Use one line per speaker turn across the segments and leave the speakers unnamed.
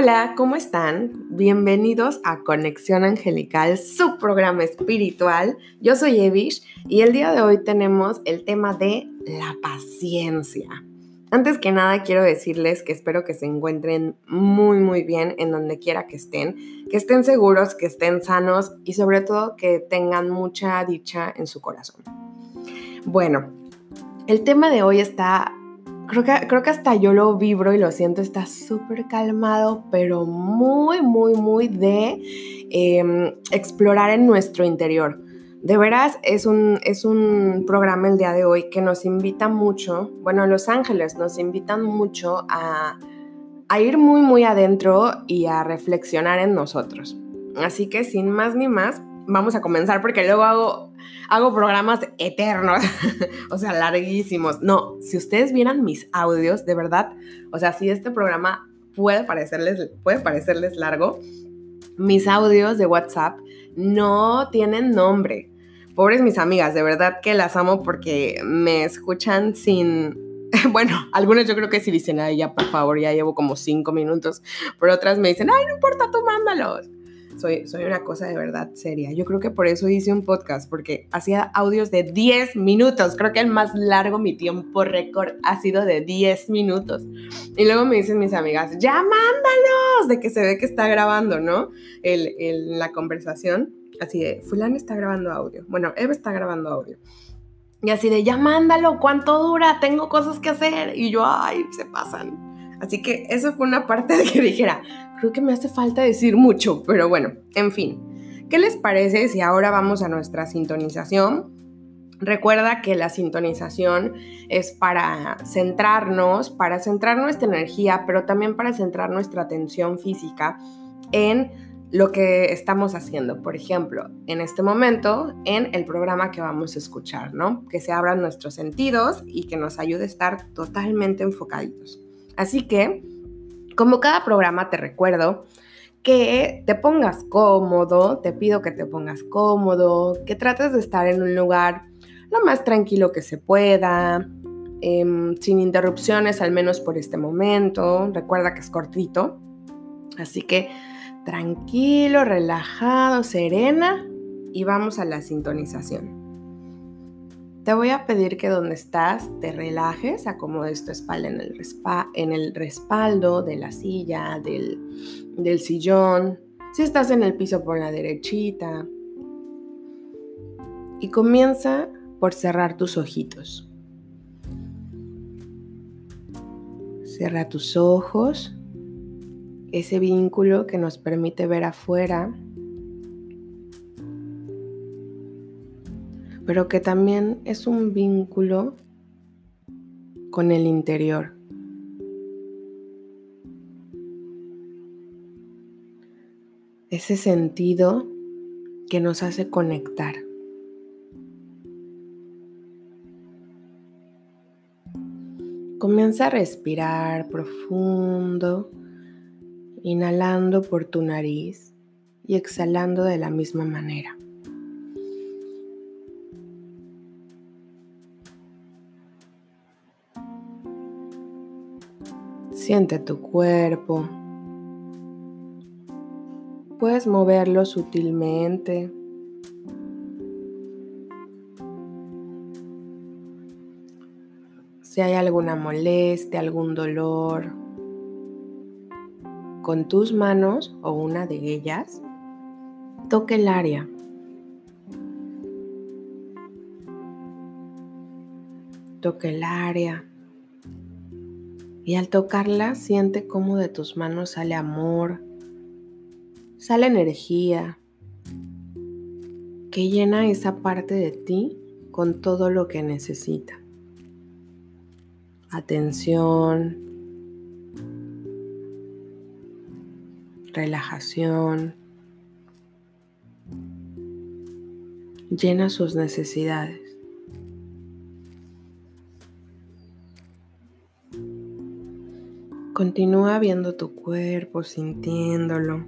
Hola, ¿cómo están? Bienvenidos a Conexión Angelical, su programa espiritual. Yo soy Evish y el día de hoy tenemos el tema de la paciencia. Antes que nada quiero decirles que espero que se encuentren muy muy bien en donde quiera que estén, que estén seguros, que estén sanos y sobre todo que tengan mucha dicha en su corazón. Bueno, el tema de hoy está Creo que, creo que hasta yo lo vibro y lo siento, está súper calmado, pero muy, muy, muy de em, explorar en nuestro interior. De veras, es un, es un programa el día de hoy que nos invita mucho, bueno, Los Ángeles nos invitan mucho a, a ir muy, muy adentro y a reflexionar en nosotros. Así que sin más ni más, vamos a comenzar porque luego hago, hago programas eternos, o sea, larguísimos. No, si ustedes vieran mis audios, de verdad, o sea, si este programa puede parecerles, puede parecerles largo, mis audios de WhatsApp no tienen nombre. Pobres mis amigas, de verdad que las amo porque me escuchan sin... Bueno, algunas yo creo que sí dicen, ay, ya por favor, ya llevo como cinco minutos, pero otras me dicen, ay, no importa, tú mándalos soy, una cosa de verdad seria. Yo creo que por eso hice un podcast, porque hacía audios de 10 minutos. Creo que el más largo, mi tiempo récord, ha sido de 10 minutos. Y luego me dicen mis amigas, ya mándalos, de que se ve que está grabando, ¿no? El, la conversación. Así de, fulano está grabando audio. Bueno, Eva está grabando audio. Y así de, ya mándalo, ¿cuánto dura? Tengo cosas que hacer. Y yo, ay, se pasan. Así que eso fue una parte de que dijera, creo que me hace falta decir mucho, pero bueno, en fin. ¿Qué les parece si ahora vamos a nuestra sintonización? Recuerda que la sintonización es para centrarnos, para centrar nuestra energía, pero también para centrar nuestra atención física en lo que estamos haciendo. Por ejemplo, en este momento, en el programa que vamos a escuchar, ¿no? Que se abran nuestros sentidos y que nos ayude a estar totalmente enfocaditos. Así que, como cada programa, te recuerdo que te pongas cómodo, te pido que te pongas cómodo, que trates de estar en un lugar lo más tranquilo que se pueda, em, sin interrupciones, al menos por este momento. Recuerda que es cortito. Así que tranquilo, relajado, serena y vamos a la sintonización. Te voy a pedir que donde estás te relajes, acomodes tu espalda en el, en el respaldo de la silla, del, del sillón. Si estás en el piso, por la derechita. Y comienza por cerrar tus ojitos. Cierra tus ojos, ese vínculo que nos permite ver afuera pero que también es un vínculo con el interior. Ese sentido que nos hace conectar. Comienza a respirar profundo, inhalando por tu nariz y exhalando de la misma manera. Siente tu cuerpo. Puedes moverlo sutilmente. Si hay alguna molestia, algún dolor, con tus manos o una de ellas, toque el área. Toque el área. Y al tocarla, siente cómo de tus manos sale amor, sale energía, que llena esa parte de ti con todo lo que necesita. Atención, relajación, llena sus necesidades. Continúa viendo tu cuerpo, sintiéndolo.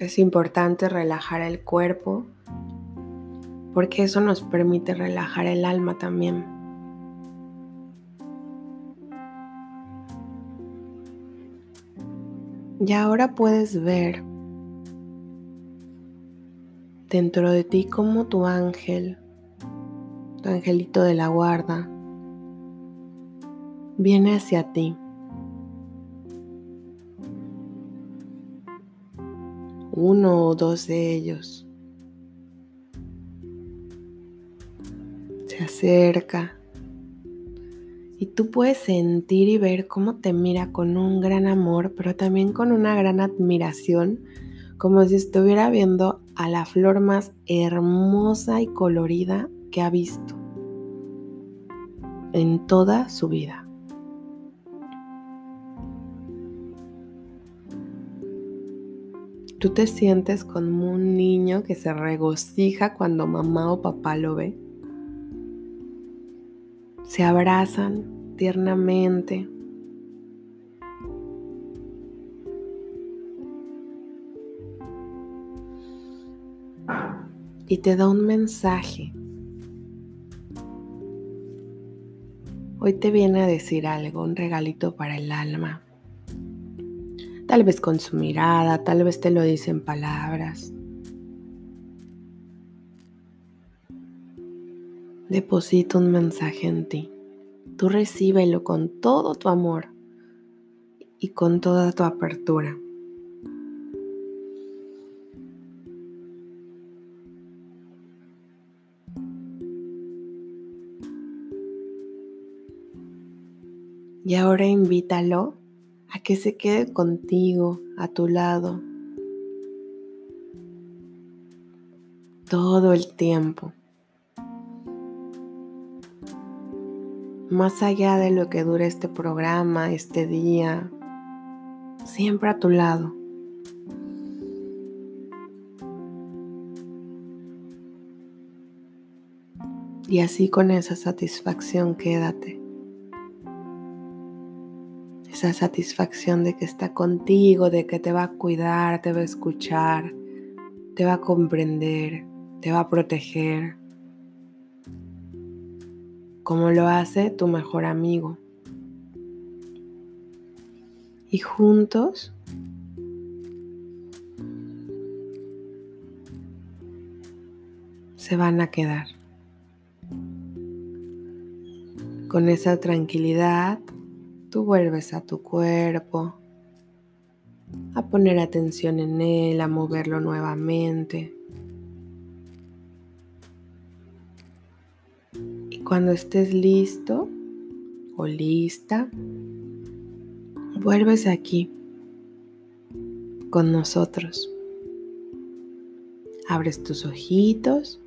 Es importante relajar el cuerpo porque eso nos permite relajar el alma también. Y ahora puedes ver dentro de ti como tu ángel, tu angelito de la guarda, viene hacia ti. Uno o dos de ellos se acerca y tú puedes sentir y ver cómo te mira con un gran amor, pero también con una gran admiración, como si estuviera viendo a la flor más hermosa y colorida que ha visto en toda su vida. Tú te sientes como un niño que se regocija cuando mamá o papá lo ve se abrazan tiernamente. Y te da un mensaje. Hoy te viene a decir algo, un regalito para el alma. Tal vez con su mirada, tal vez te lo dice en palabras. deposita un mensaje en ti. Tú recíbelo con todo tu amor y con toda tu apertura. Y ahora invítalo a que se quede contigo, a tu lado, todo el tiempo. más allá de lo que dure este programa, este día, siempre a tu lado. Y así con esa satisfacción quédate. Esa satisfacción de que está contigo, de que te va a cuidar, te va a escuchar, te va a comprender, te va a proteger como lo hace tu mejor amigo. Y juntos se van a quedar. Con esa tranquilidad, tú vuelves a tu cuerpo, a poner atención en él, a moverlo nuevamente. Cuando estés listo o lista, vuelves aquí con nosotros. Abres tus ojitos,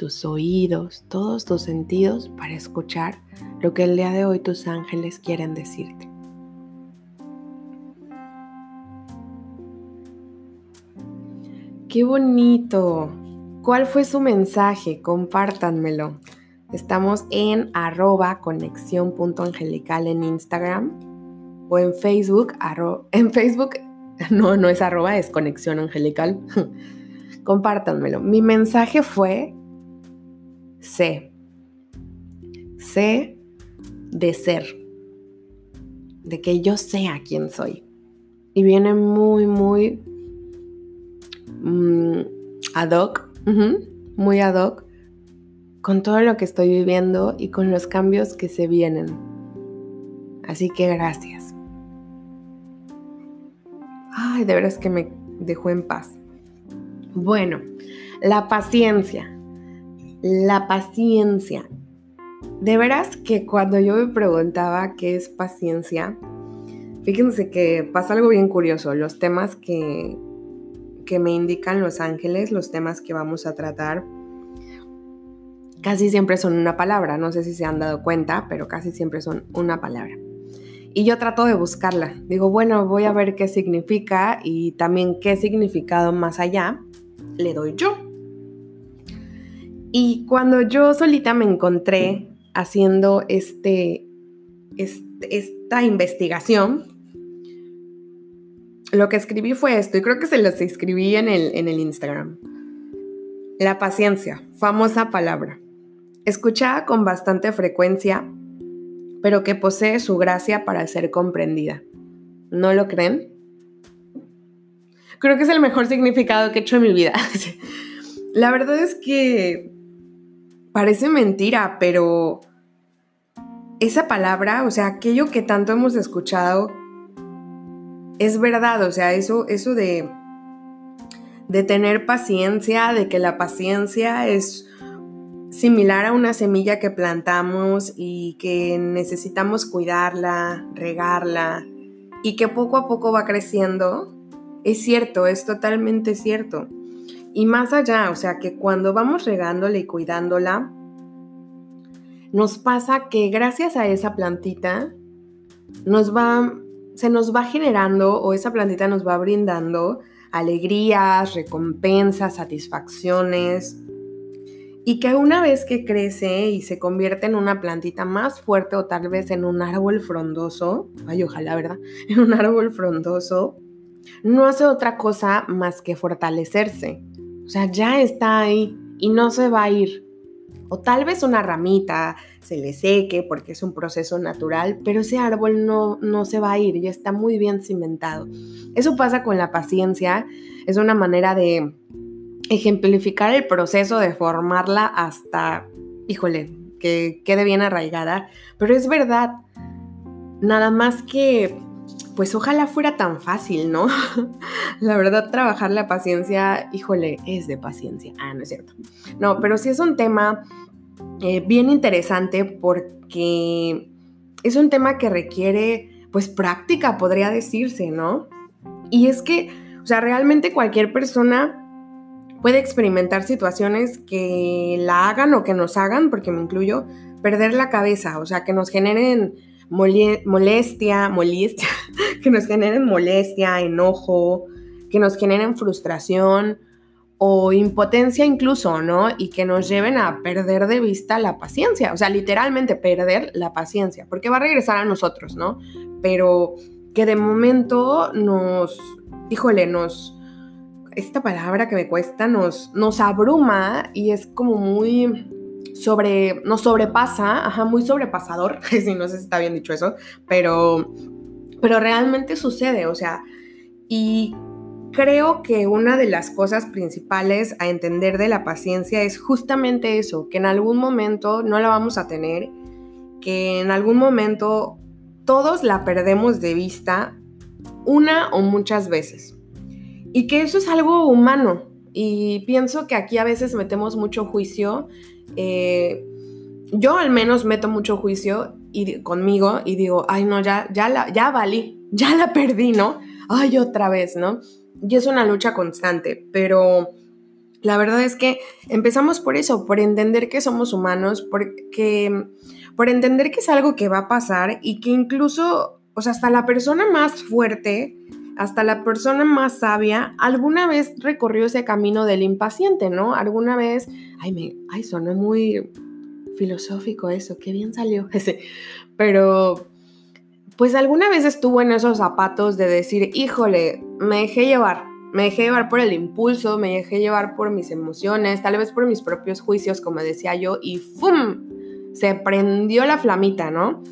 tus oídos, todos tus sentidos para escuchar lo que el día de hoy tus ángeles quieren decirte. ¡Qué bonito! ¿Cuál fue su mensaje? Compártanmelo. Estamos en arroba conexión.angelical en Instagram o en Facebook. en Facebook, no, no es arroba, es conexión angelical. Compártanmelo. Mi mensaje fue sé. Sé de ser. De que yo sea quién soy. Y viene muy, muy mm, ad hoc. muy ad hoc con todo lo que estoy viviendo y con los cambios que se vienen. Así que gracias. Ay, de veras que me dejó en paz. Bueno, la paciencia. La paciencia. De veras que cuando yo me preguntaba qué es paciencia, fíjense que pasa algo bien curioso. Los temas que, que me indican los ángeles, los temas que vamos a tratar, casi siempre son una palabra, no sé si se han dado cuenta, pero casi siempre son una palabra. Y yo trato de buscarla. Digo, bueno, voy a ver qué significa y también qué significado más allá le doy yo. Y cuando yo solita me encontré haciendo este, esta investigación, lo que escribí fue esto, y creo que se los escribí en el, en el Instagram. La paciencia, famosa palabra, escuchada con bastante frecuencia, pero que posee su gracia para ser comprendida. ¿No lo creen? Creo que es el mejor significado que he hecho en mi vida. La verdad es que parece mentira, pero esa palabra, o sea, aquello que tanto hemos escuchado, es verdad, o sea, eso, eso de de tener paciencia, de que la paciencia es similar a una semilla que plantamos y que necesitamos cuidarla, regarla y que poco a poco va creciendo, es cierto, es totalmente cierto. Y más allá, o sea, que cuando vamos regándola y cuidándola, nos pasa que gracias a esa plantita nos va se nos va generando o esa plantita nos va brindando alegrías, recompensas, satisfacciones. Y que una vez que crece y se convierte en una plantita más fuerte o tal vez en un árbol frondoso, ay ojalá, ¿verdad? En un árbol frondoso, no hace otra cosa más que fortalecerse. O sea, ya está ahí y no se va a ir. O tal vez una ramita se le seque porque es un proceso natural, pero ese árbol no, no se va a ir, ya está muy bien cimentado. Eso pasa con la paciencia, es una manera de ejemplificar el proceso de formarla hasta, híjole, que quede bien arraigada, pero es verdad, nada más que, pues ojalá fuera tan fácil, ¿no? la verdad, trabajar la paciencia, híjole, es de paciencia. Ah, no es cierto. No, pero sí es un tema eh, bien interesante porque es un tema que requiere pues práctica, podría decirse, ¿no? Y es que, o sea, realmente cualquier persona puede experimentar situaciones que la hagan o que nos hagan, porque me incluyo, perder la cabeza, o sea, que nos generen molestia, molestia, que nos generen molestia, enojo, que nos generen frustración o impotencia incluso, ¿no? Y que nos lleven a perder de vista la paciencia, o sea, literalmente perder la paciencia, porque va a regresar a nosotros, ¿no? Pero que de momento nos, híjole, nos, esta palabra que me cuesta, nos, nos abruma y es como muy sobre, nos sobrepasa, ajá, muy sobrepasador, si no sé si está bien dicho eso, pero, pero realmente sucede, o sea, y Creo que una de las cosas principales a entender de la paciencia es justamente eso, que en algún momento no la vamos a tener, que en algún momento todos la perdemos de vista una o muchas veces. Y que eso es algo humano. Y pienso que aquí a veces metemos mucho juicio. Eh, yo al menos meto mucho juicio y, conmigo y digo, ay no, ya, ya, la, ya valí, ya la perdí, ¿no? Ay, otra vez, ¿no? Y es una lucha constante, pero la verdad es que empezamos por eso, por entender que somos humanos, porque, por entender que es algo que va a pasar y que incluso, o sea, hasta la persona más fuerte, hasta la persona más sabia, alguna vez recorrió ese camino del impaciente, ¿no? Alguna vez, ay, me, ay, sonó muy filosófico eso, qué bien salió ese, pero pues alguna vez estuvo en esos zapatos de decir, híjole, me dejé llevar, me dejé llevar por el impulso, me dejé llevar por mis emociones, tal vez por mis propios juicios, como decía yo, y ¡fum! Se prendió la flamita, ¿no?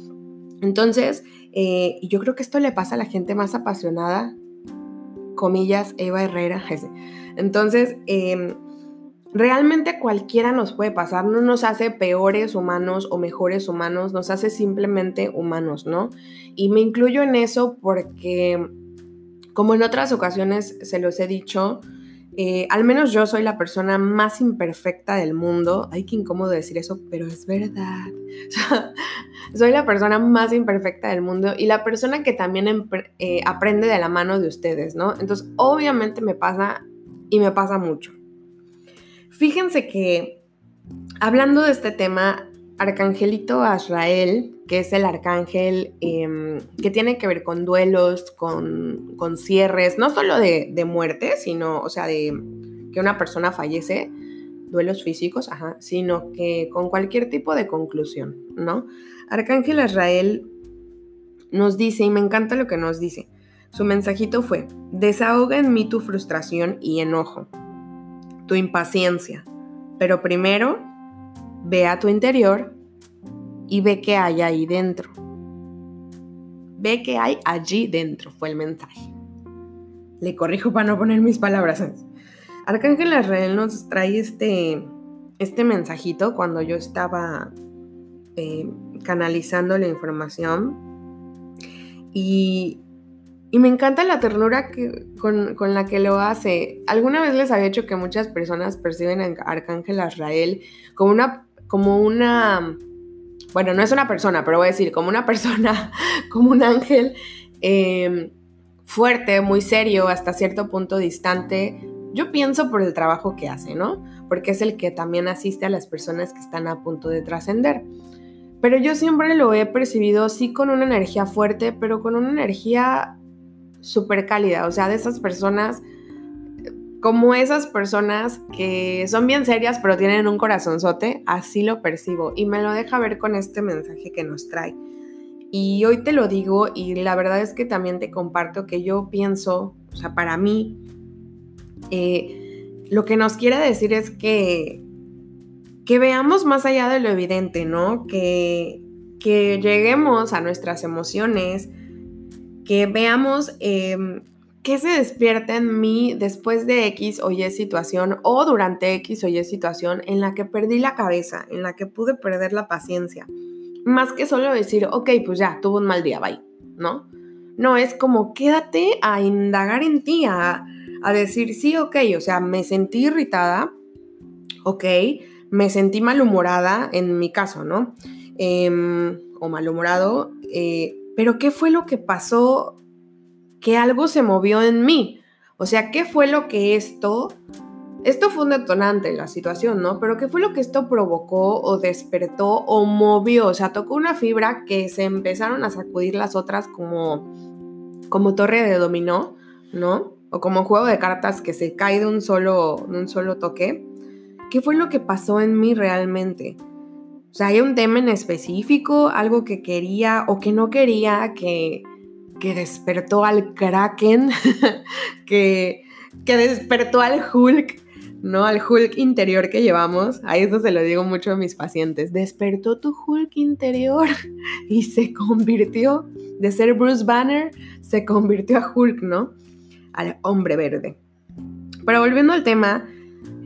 Entonces, eh, yo creo que esto le pasa a la gente más apasionada, comillas, Eva Herrera. Entonces, eh, realmente cualquiera nos puede pasar, no nos hace peores humanos o mejores humanos, nos hace simplemente humanos, ¿no? Y me incluyo en eso porque, como en otras ocasiones se los he dicho, eh, al menos yo soy la persona más imperfecta del mundo. Ay, qué incómodo decir eso, pero es verdad. soy la persona más imperfecta del mundo y la persona que también eh, aprende de la mano de ustedes, ¿no? Entonces, obviamente me pasa y me pasa mucho. Fíjense que hablando de este tema, Arcangelito Azrael, que es el arcángel em, que tiene que ver con duelos, con, cierres, no solo de, muerte, sino, o sea, de que una persona fallece, duelos físicos, ajá, sino que con cualquier tipo de conclusión, ¿no? Arcángel Azrael nos dice, y me encanta lo que nos dice, su mensajito fue, desahoga en mí tu frustración y enojo tu impaciencia, Pero primero, ve a tu interior y ve qué hay ahí dentro. Ve qué hay allí dentro, fue el mensaje. Le corrijo para no poner mis palabras. Arcángel Israel nos trae este, este mensajito cuando yo estaba eh, canalizando la información. Y, y, me encanta la ternura que, con, con, la que lo hace. Alguna vez les había dicho que muchas personas perciben a Arcángel Israel como una, como una bueno, no es una persona, pero voy a decir, como una persona, como un ángel em, fuerte, muy serio, hasta cierto punto distante. Yo pienso por el trabajo que hace, ¿no? Porque es el que también asiste a las personas que están a punto de trascender. Pero yo siempre lo he percibido sí con una energía fuerte, pero con una energía súper cálida, o sea, de esas personas como esas personas que son bien serias pero tienen un corazonzote, así lo percibo y me lo deja ver con este mensaje que nos trae. Y hoy te lo digo y la verdad es que también te comparto que yo pienso, o sea, para mí, eh, lo que nos quiere decir es que, que veamos más allá de lo evidente, ¿no? Que, que lleguemos a nuestras emociones, que veamos... Em, ¿Qué se despierta en mí después de X o Y situación o durante X o Y situación en la que perdí la cabeza, en la que pude perder la paciencia? Más que solo decir, ok, pues ya, tuvo un mal día, bye, ¿no? No, es como quédate a indagar en ti, a, decir, sí, ok, o sea, me sentí irritada, ok, me sentí malhumorada en mi caso, ¿no? Em, o malhumorado, eh, pero ¿qué fue lo que pasó que algo se movió en mí. O sea, ¿qué fue lo que esto... Esto fue un detonante la situación, ¿no? Pero ¿qué fue lo que esto provocó o despertó o movió? O sea, tocó una fibra que se empezaron a sacudir las otras como, como torre de dominó, ¿no? O como juego de cartas que se cae de un solo, de un solo toque. ¿Qué fue lo que pasó en mí realmente? O sea, hay un tema en específico, algo que quería o que no quería que, que despertó al Kraken, que, que despertó al Hulk, ¿no? Al Hulk interior que llevamos. A eso se lo digo mucho a mis pacientes. Despertó tu Hulk interior y se convirtió de ser Bruce Banner, se convirtió a Hulk, ¿no? Al hombre verde. Pero volviendo al tema,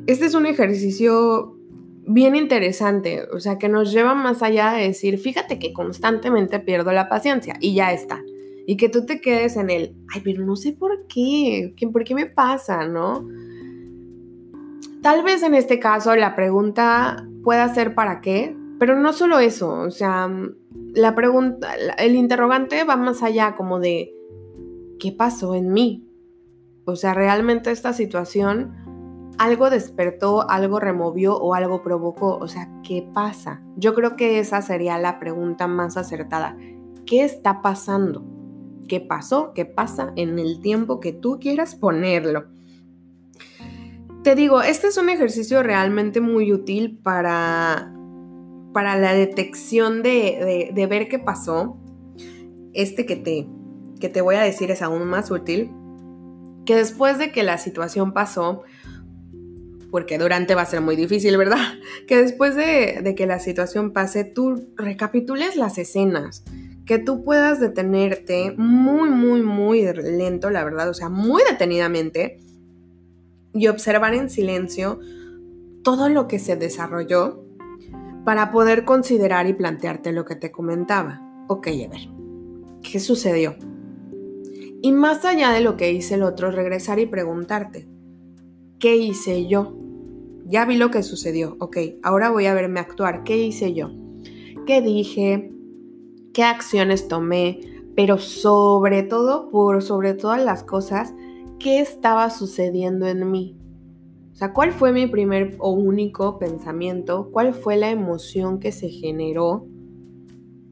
este es un ejercicio bien interesante, o sea, que nos lleva más allá de decir, fíjate que constantemente pierdo la paciencia y ya está y que tú te quedes en el, ay, pero no sé por qué, ¿por qué me pasa, no? Tal vez en este caso la pregunta pueda ser para qué, pero no solo eso, o sea, la pregunta, el interrogante va más allá como de, ¿qué pasó en mí? O sea, realmente esta situación algo despertó, algo removió o algo provocó. O sea, ¿qué pasa? Yo creo que esa sería la pregunta más acertada. ¿Qué está pasando? Qué pasó, qué pasa en el tiempo que tú quieras ponerlo. Te digo, este es un ejercicio realmente muy útil para, para la detección de, ver qué pasó. Este que te, que te voy a decir es aún más útil. Que después de que la situación pasó, porque durante va a ser muy difícil, ¿verdad? Que después de, de, que la situación pase, tú recapitules las escenas, que tú puedas detenerte muy, muy, muy lento, la verdad, o sea, muy detenidamente y observar en silencio todo lo que se desarrolló para poder considerar y plantearte lo que te comentaba. Ok, a ver, ¿qué sucedió? Y más allá de lo que hice el otro, regresar y preguntarte, ¿qué hice yo? Ya vi lo que sucedió, ok, ahora voy a verme actuar, ¿qué hice yo? ¿Qué dije? Qué acciones tomé, pero sobre todo, por sobre todas las cosas, qué estaba sucediendo en mí. O sea, ¿cuál fue mi primer o único pensamiento? ¿Cuál fue la emoción que se generó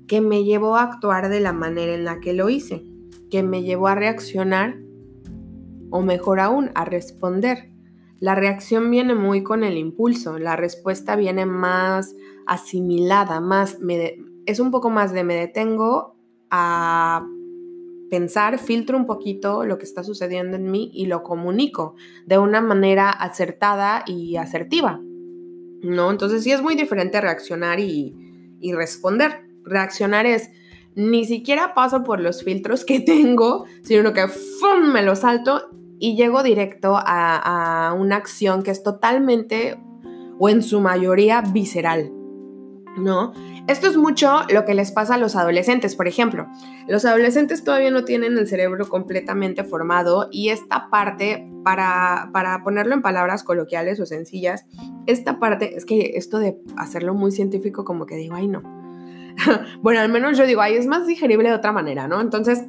que me llevó a actuar de la manera en la que lo hice? Que me llevó a reaccionar o mejor aún, a responder. La reacción viene muy con el impulso, la respuesta viene más asimilada, más es un poco más de me detengo a pensar, filtro un poquito lo que está sucediendo en mí y lo comunico de una manera acertada y asertiva. ¿no? Entonces sí es muy diferente reaccionar y, responder. Reaccionar es, ni siquiera paso por los filtros que tengo, sino que me lo salto y llego directo a, a una acción que es totalmente o en su mayoría visceral, ¿no? Esto es mucho lo que les pasa a los adolescentes, por ejemplo. Los adolescentes todavía no tienen el cerebro completamente formado y esta parte, para, para ponerlo en palabras coloquiales o sencillas, esta parte, es que esto de hacerlo muy científico como que digo, ay no. bueno, al menos yo digo, ay, es más digerible de otra manera, ¿no? Entonces,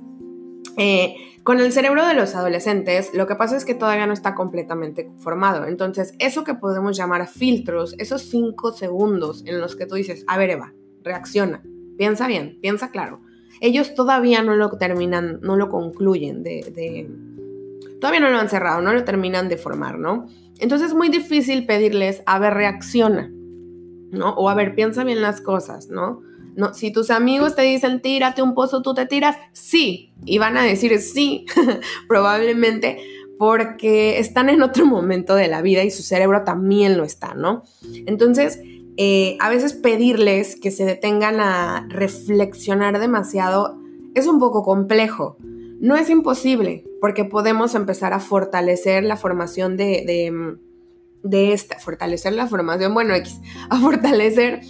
eh, con el cerebro de los adolescentes, lo que pasa es que todavía no está completamente formado. Entonces, eso que podemos llamar filtros, esos cinco segundos en los que tú dices, a ver, Eva, reacciona, piensa bien, piensa claro. Ellos todavía no lo terminan, no lo concluyen de, todavía no lo han cerrado, no lo terminan de formar, ¿no? Entonces es muy difícil pedirles, a ver, reacciona, ¿no? O a ver, piensa bien las cosas, ¿no? No, si tus amigos te dicen tírate un pozo, tú te tiras, sí, y van a decir sí, probablemente porque están en otro momento de la vida y su cerebro también lo está, ¿no? Entonces, eh, a veces pedirles que se detengan a reflexionar demasiado es un poco complejo. No es imposible, porque podemos empezar a fortalecer la formación de, de, esta, fortalecer la formación, bueno, X, a fortalecer,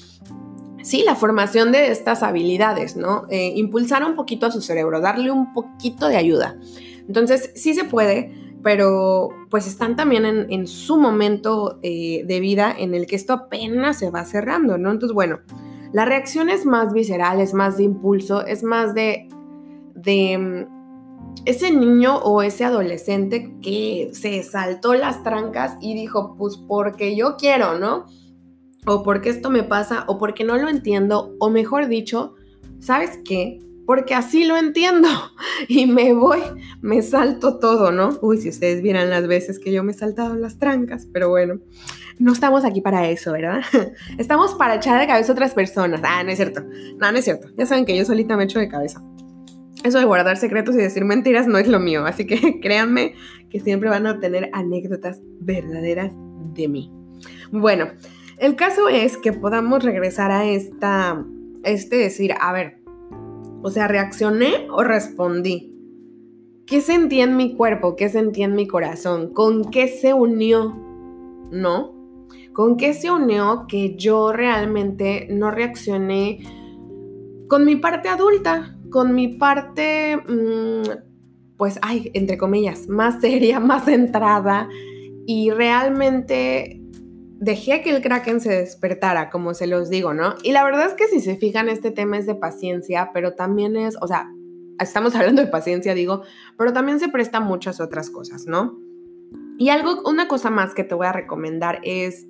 sí, la formación de estas habilidades, ¿no? Eh, impulsar un poquito a su cerebro, darle un poquito de ayuda. Entonces, sí se puede, pero pues están también en, su momento eh, de vida en el que esto apenas se va cerrando, ¿no? Entonces, bueno, la reacción es más visceral, es más de impulso, es más de, de mm, ese niño o ese adolescente que se saltó las trancas y dijo, pues porque yo quiero, ¿no? O porque esto me pasa, o porque no lo entiendo, o mejor dicho, ¿sabes qué? porque así lo entiendo y me voy, me salto todo, ¿no? Uy, si ustedes vieran las veces que yo me he saltado las trancas, pero bueno, no estamos aquí para eso, ¿verdad? Estamos para echar de cabeza a otras personas. Ah, no es cierto, no, no es cierto. Ya saben que yo solita me echo de cabeza. Eso de guardar secretos y decir mentiras no es lo mío, así que créanme que siempre van a obtener anécdotas verdaderas de mí. Bueno, el caso es que podamos regresar a esta, este decir, a ver, o sea, ¿reaccioné o respondí? ¿Qué sentí en mi cuerpo? ¿Qué sentí en mi corazón? ¿Con qué se unió? ¿No? ¿Con qué se unió que yo realmente no reaccioné con mi parte adulta? Con mi parte, mm, pues, ay, entre comillas, más seria, más centrada y realmente dejé que el kraken se despertara, como se los digo, ¿no? Y la verdad es que si se fijan, este tema es de paciencia, pero también es, o sea, estamos hablando de paciencia, digo, pero también se presta muchas otras cosas, ¿no? Y algo, una cosa más que te voy a recomendar es,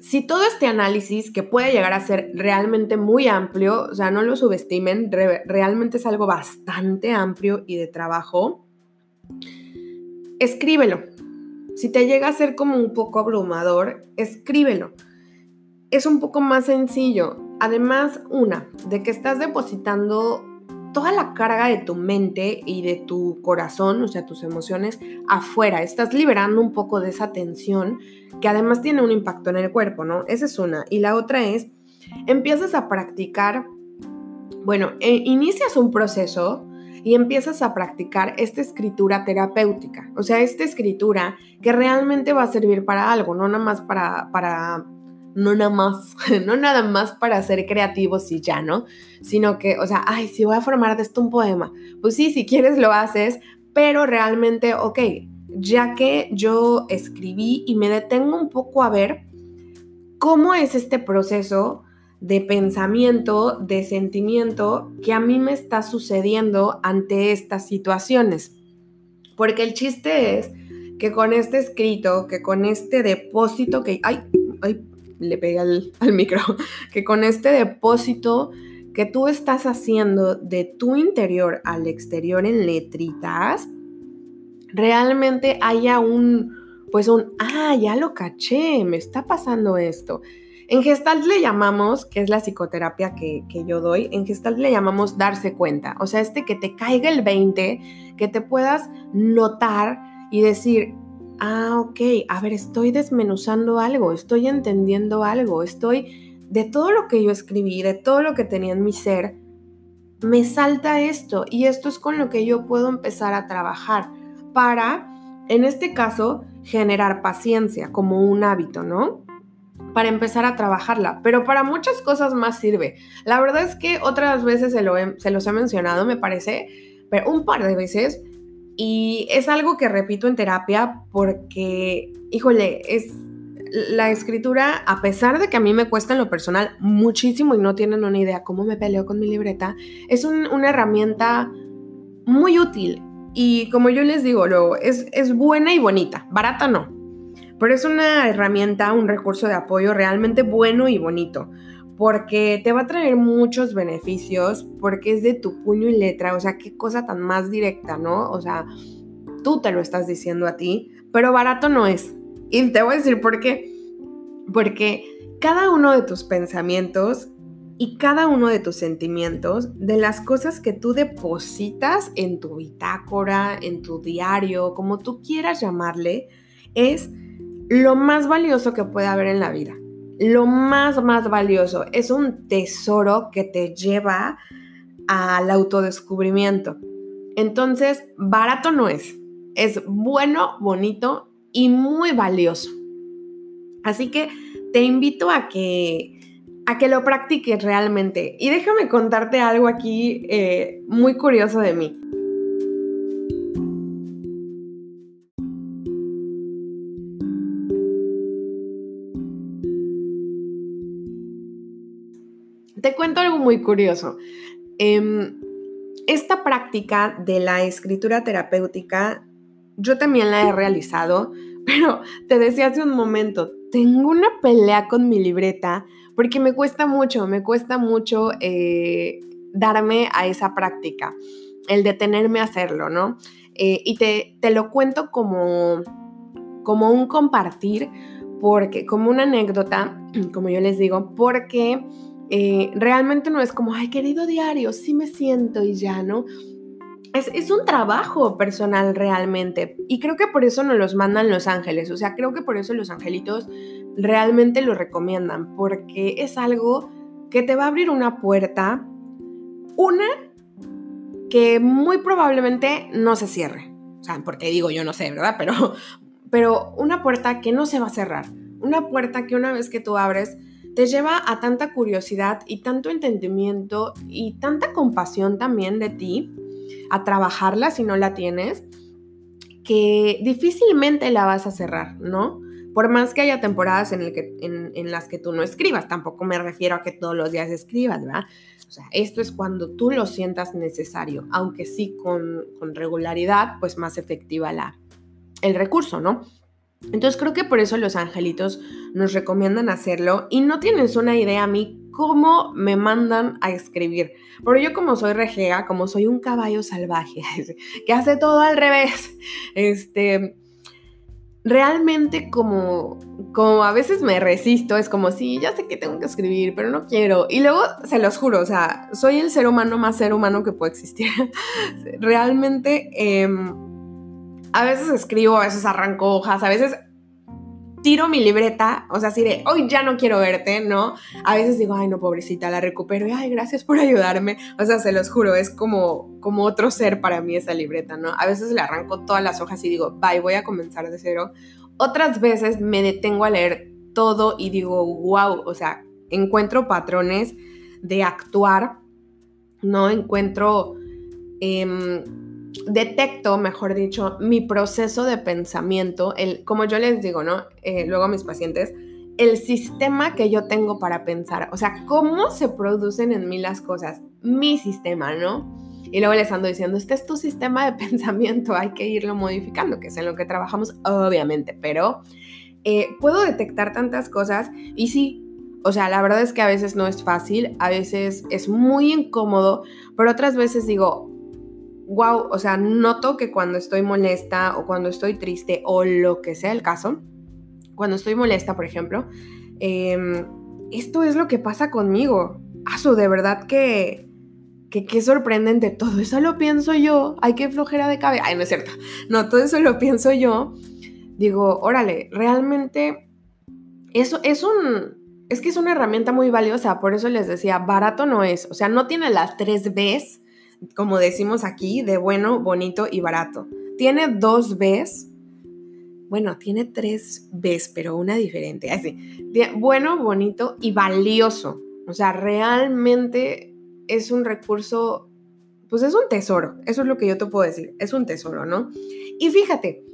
si todo este análisis, que puede llegar a ser realmente muy amplio, o sea, no lo subestimen, realmente es algo bastante amplio y de trabajo, escríbelo, si te llega a ser como un poco abrumador, escríbelo. Es un poco más sencillo. Además, una, de que estás depositando toda la carga de tu mente y de tu corazón, o sea, tus emociones, afuera. Estás liberando un poco de esa tensión que además tiene un impacto en el cuerpo, ¿no? Esa es una. Y la otra es, empiezas a practicar, bueno, eh, inicias un proceso y empiezas a practicar esta escritura terapéutica, o sea, esta escritura que realmente va a servir para algo, no nada más para, para no nada más, no nada más para ser creativos y ya, ¿no? Sino que, o sea, ay, si voy a formar de esto un poema, pues sí, si quieres lo haces, pero realmente, ok, ya que yo escribí y me detengo un poco a ver cómo es este proceso de pensamiento, de sentimiento que a mí me está sucediendo ante estas situaciones. Porque el chiste es que con este escrito, que con este depósito que... ¡Ay! ¡Ay! Le pegué al, al micro. Que con este depósito que tú estás haciendo de tu interior al exterior en letritas, realmente haya un, pues un, ah, ya lo caché, me está pasando esto. En Gestalt le llamamos, que es la psicoterapia que, yo doy, en Gestalt le llamamos darse cuenta. O sea, este que te caiga el 20, que te puedas notar y decir, ah, ok, a ver, estoy desmenuzando algo, estoy entendiendo algo, estoy de todo lo que yo escribí, de todo lo que tenía en mi ser, me salta esto y esto es con lo que yo puedo empezar a trabajar para, en este caso, generar paciencia como un hábito, ¿no? Para empezar a trabajarla, pero para muchas cosas más sirve. La verdad es que otras veces se, lo se los he mencionado, me parece, pero un par de veces, y es algo que repito en terapia porque, híjole, es la escritura, a pesar de que a mí me cuesta en lo personal muchísimo y no tienen una idea cómo me peleo con mi libreta, es una herramienta muy útil. Y como yo les digo, luego, es, es buena y bonita, barata no, pero es una herramienta, un recurso de apoyo realmente bueno y bonito, porque te va a traer muchos beneficios, porque es de tu puño y letra, o sea, qué cosa tan más directa, ¿no? O sea, tú te lo estás diciendo a ti, pero barato no es. Y te voy a decir por qué. Porque cada uno de tus pensamientos y cada uno de tus sentimientos, de las cosas que tú depositas en tu bitácora, en tu diario, como tú quieras llamarle, es lo más valioso que puede haber en la vida. Lo más, más valioso. Es un tesoro que te lleva al autodescubrimiento. Entonces, barato no es. Es bueno, bonito y muy valioso. Así que te invito a que, a que lo practiques realmente. Y déjame contarte algo aquí eh, muy curioso de mí. Te cuento algo muy curioso. Em, esta práctica de la escritura terapéutica yo también la he realizado, pero te decía hace un momento, tengo una pelea con mi libreta porque me cuesta mucho, me cuesta mucho eh, darme a esa práctica, el detenerme a hacerlo, ¿no? Eh, y te, te, lo cuento como, como un compartir, porque, como una anécdota, como yo les digo, porque eh, realmente no es como, ay, querido diario, sí me siento y ya, ¿no? es, un trabajo personal realmente. Y creo que por eso nos los mandan los ángeles. O sea, creo que por eso los angelitos realmente lo recomiendan. Porque es algo que te va a abrir una puerta. Una que muy probablemente no se cierre. O sea, porque digo yo no sé, ¿verdad? Pero, pero una puerta que no se va a cerrar. Una puerta que una vez que tú abres te lleva a tanta curiosidad y tanto entendimiento y tanta compasión también de ti a trabajarla si no la tienes, que difícilmente la vas a cerrar, ¿no? Por más que haya temporadas en, las que tú no escribas, tampoco me refiero a que todos los días escribas, ¿verdad? O sea, esto es cuando tú lo sientas necesario, aunque sí con, con regularidad, pues más efectiva la, el recurso, ¿no? Entonces creo que por eso los angelitos nos recomiendan hacerlo y no tienes una idea a mí cómo me mandan a escribir. Pero yo como soy rejega, como soy un caballo salvaje, que hace todo al revés, este, realmente como, como a veces me resisto, es como, sí, ya sé que tengo que escribir, pero no quiero. Y luego, se los juro, o sea, soy el ser humano más ser humano que puede existir. realmente... Em, a veces escribo, a veces arranco hojas, a veces tiro mi libreta, o sea, así de, hoy ya no quiero verte, ¿no? A veces digo, ay, no, pobrecita, la recupero y, ay, gracias por ayudarme. O sea, se los juro, es como, como otro ser para mí esa libreta, ¿no? A veces le arranco todas las hojas y digo, bye, voy a comenzar de cero. Otras veces me detengo a leer todo y digo, wow, o sea, encuentro patrones de actuar, ¿no? Encuentro... Eh, detecto, mejor dicho, mi proceso de pensamiento, el, como yo les digo, ¿no? Eh, luego a mis pacientes, el sistema que yo tengo para pensar, o sea, cómo se producen en mí las cosas, mi sistema, ¿no? Y luego les ando diciendo, este es tu sistema de pensamiento, hay que irlo modificando, que es en lo que trabajamos, obviamente, pero eh, puedo detectar tantas cosas y sí, o sea, la verdad es que a veces no es fácil, a veces es muy incómodo, pero otras veces digo, wow, o sea, noto que cuando estoy molesta o cuando estoy triste o lo que sea el caso, cuando estoy molesta, por ejemplo, em, esto es lo que pasa conmigo. Aso, de verdad que, que qué sorprendente. Todo eso lo pienso yo. Ay, qué flojera de cabeza. Ay, no es cierto. No, todo eso lo pienso yo. digo, órale, realmente eso es un, es que es una herramienta muy valiosa, por eso les decía, barato no es, o sea, no tiene las tres Bs, como decimos aquí, de bueno, bonito y barato. Tiene dos Bs, bueno, tiene tres Bs, pero una diferente, así, bueno, bonito y valioso. O sea, realmente es un recurso, pues es un tesoro, eso es lo que yo te puedo decir, es un tesoro, ¿no? Y fíjate,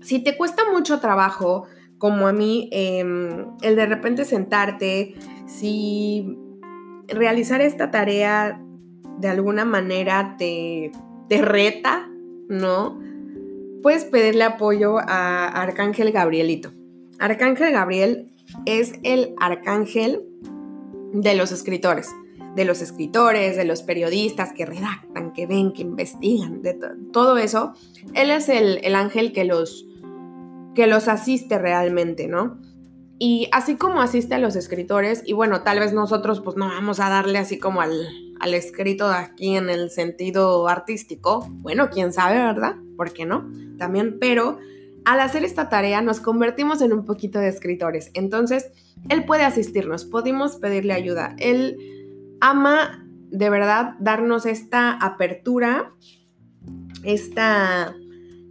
si te cuesta mucho trabajo, como a mí, em, el de repente sentarte, si realizar esta tarea de alguna manera te, te reta, ¿no? Puedes pedirle apoyo a Arcángel Gabrielito. Arcángel Gabriel es el arcángel de los escritores, de los escritores, de los periodistas que redactan, que ven, que investigan, de todo eso. Él es el, el ángel que los, que los asiste realmente, ¿no? Y así como asiste a los escritores, y bueno, tal vez nosotros pues no vamos a darle así como al, al escrito aquí en el sentido artístico, bueno, quién sabe, ¿verdad? ¿Por qué no? También, pero al hacer esta tarea nos convertimos en un poquito de escritores. Entonces, él puede asistirnos, podemos pedirle ayuda. Él ama de verdad darnos esta apertura, esta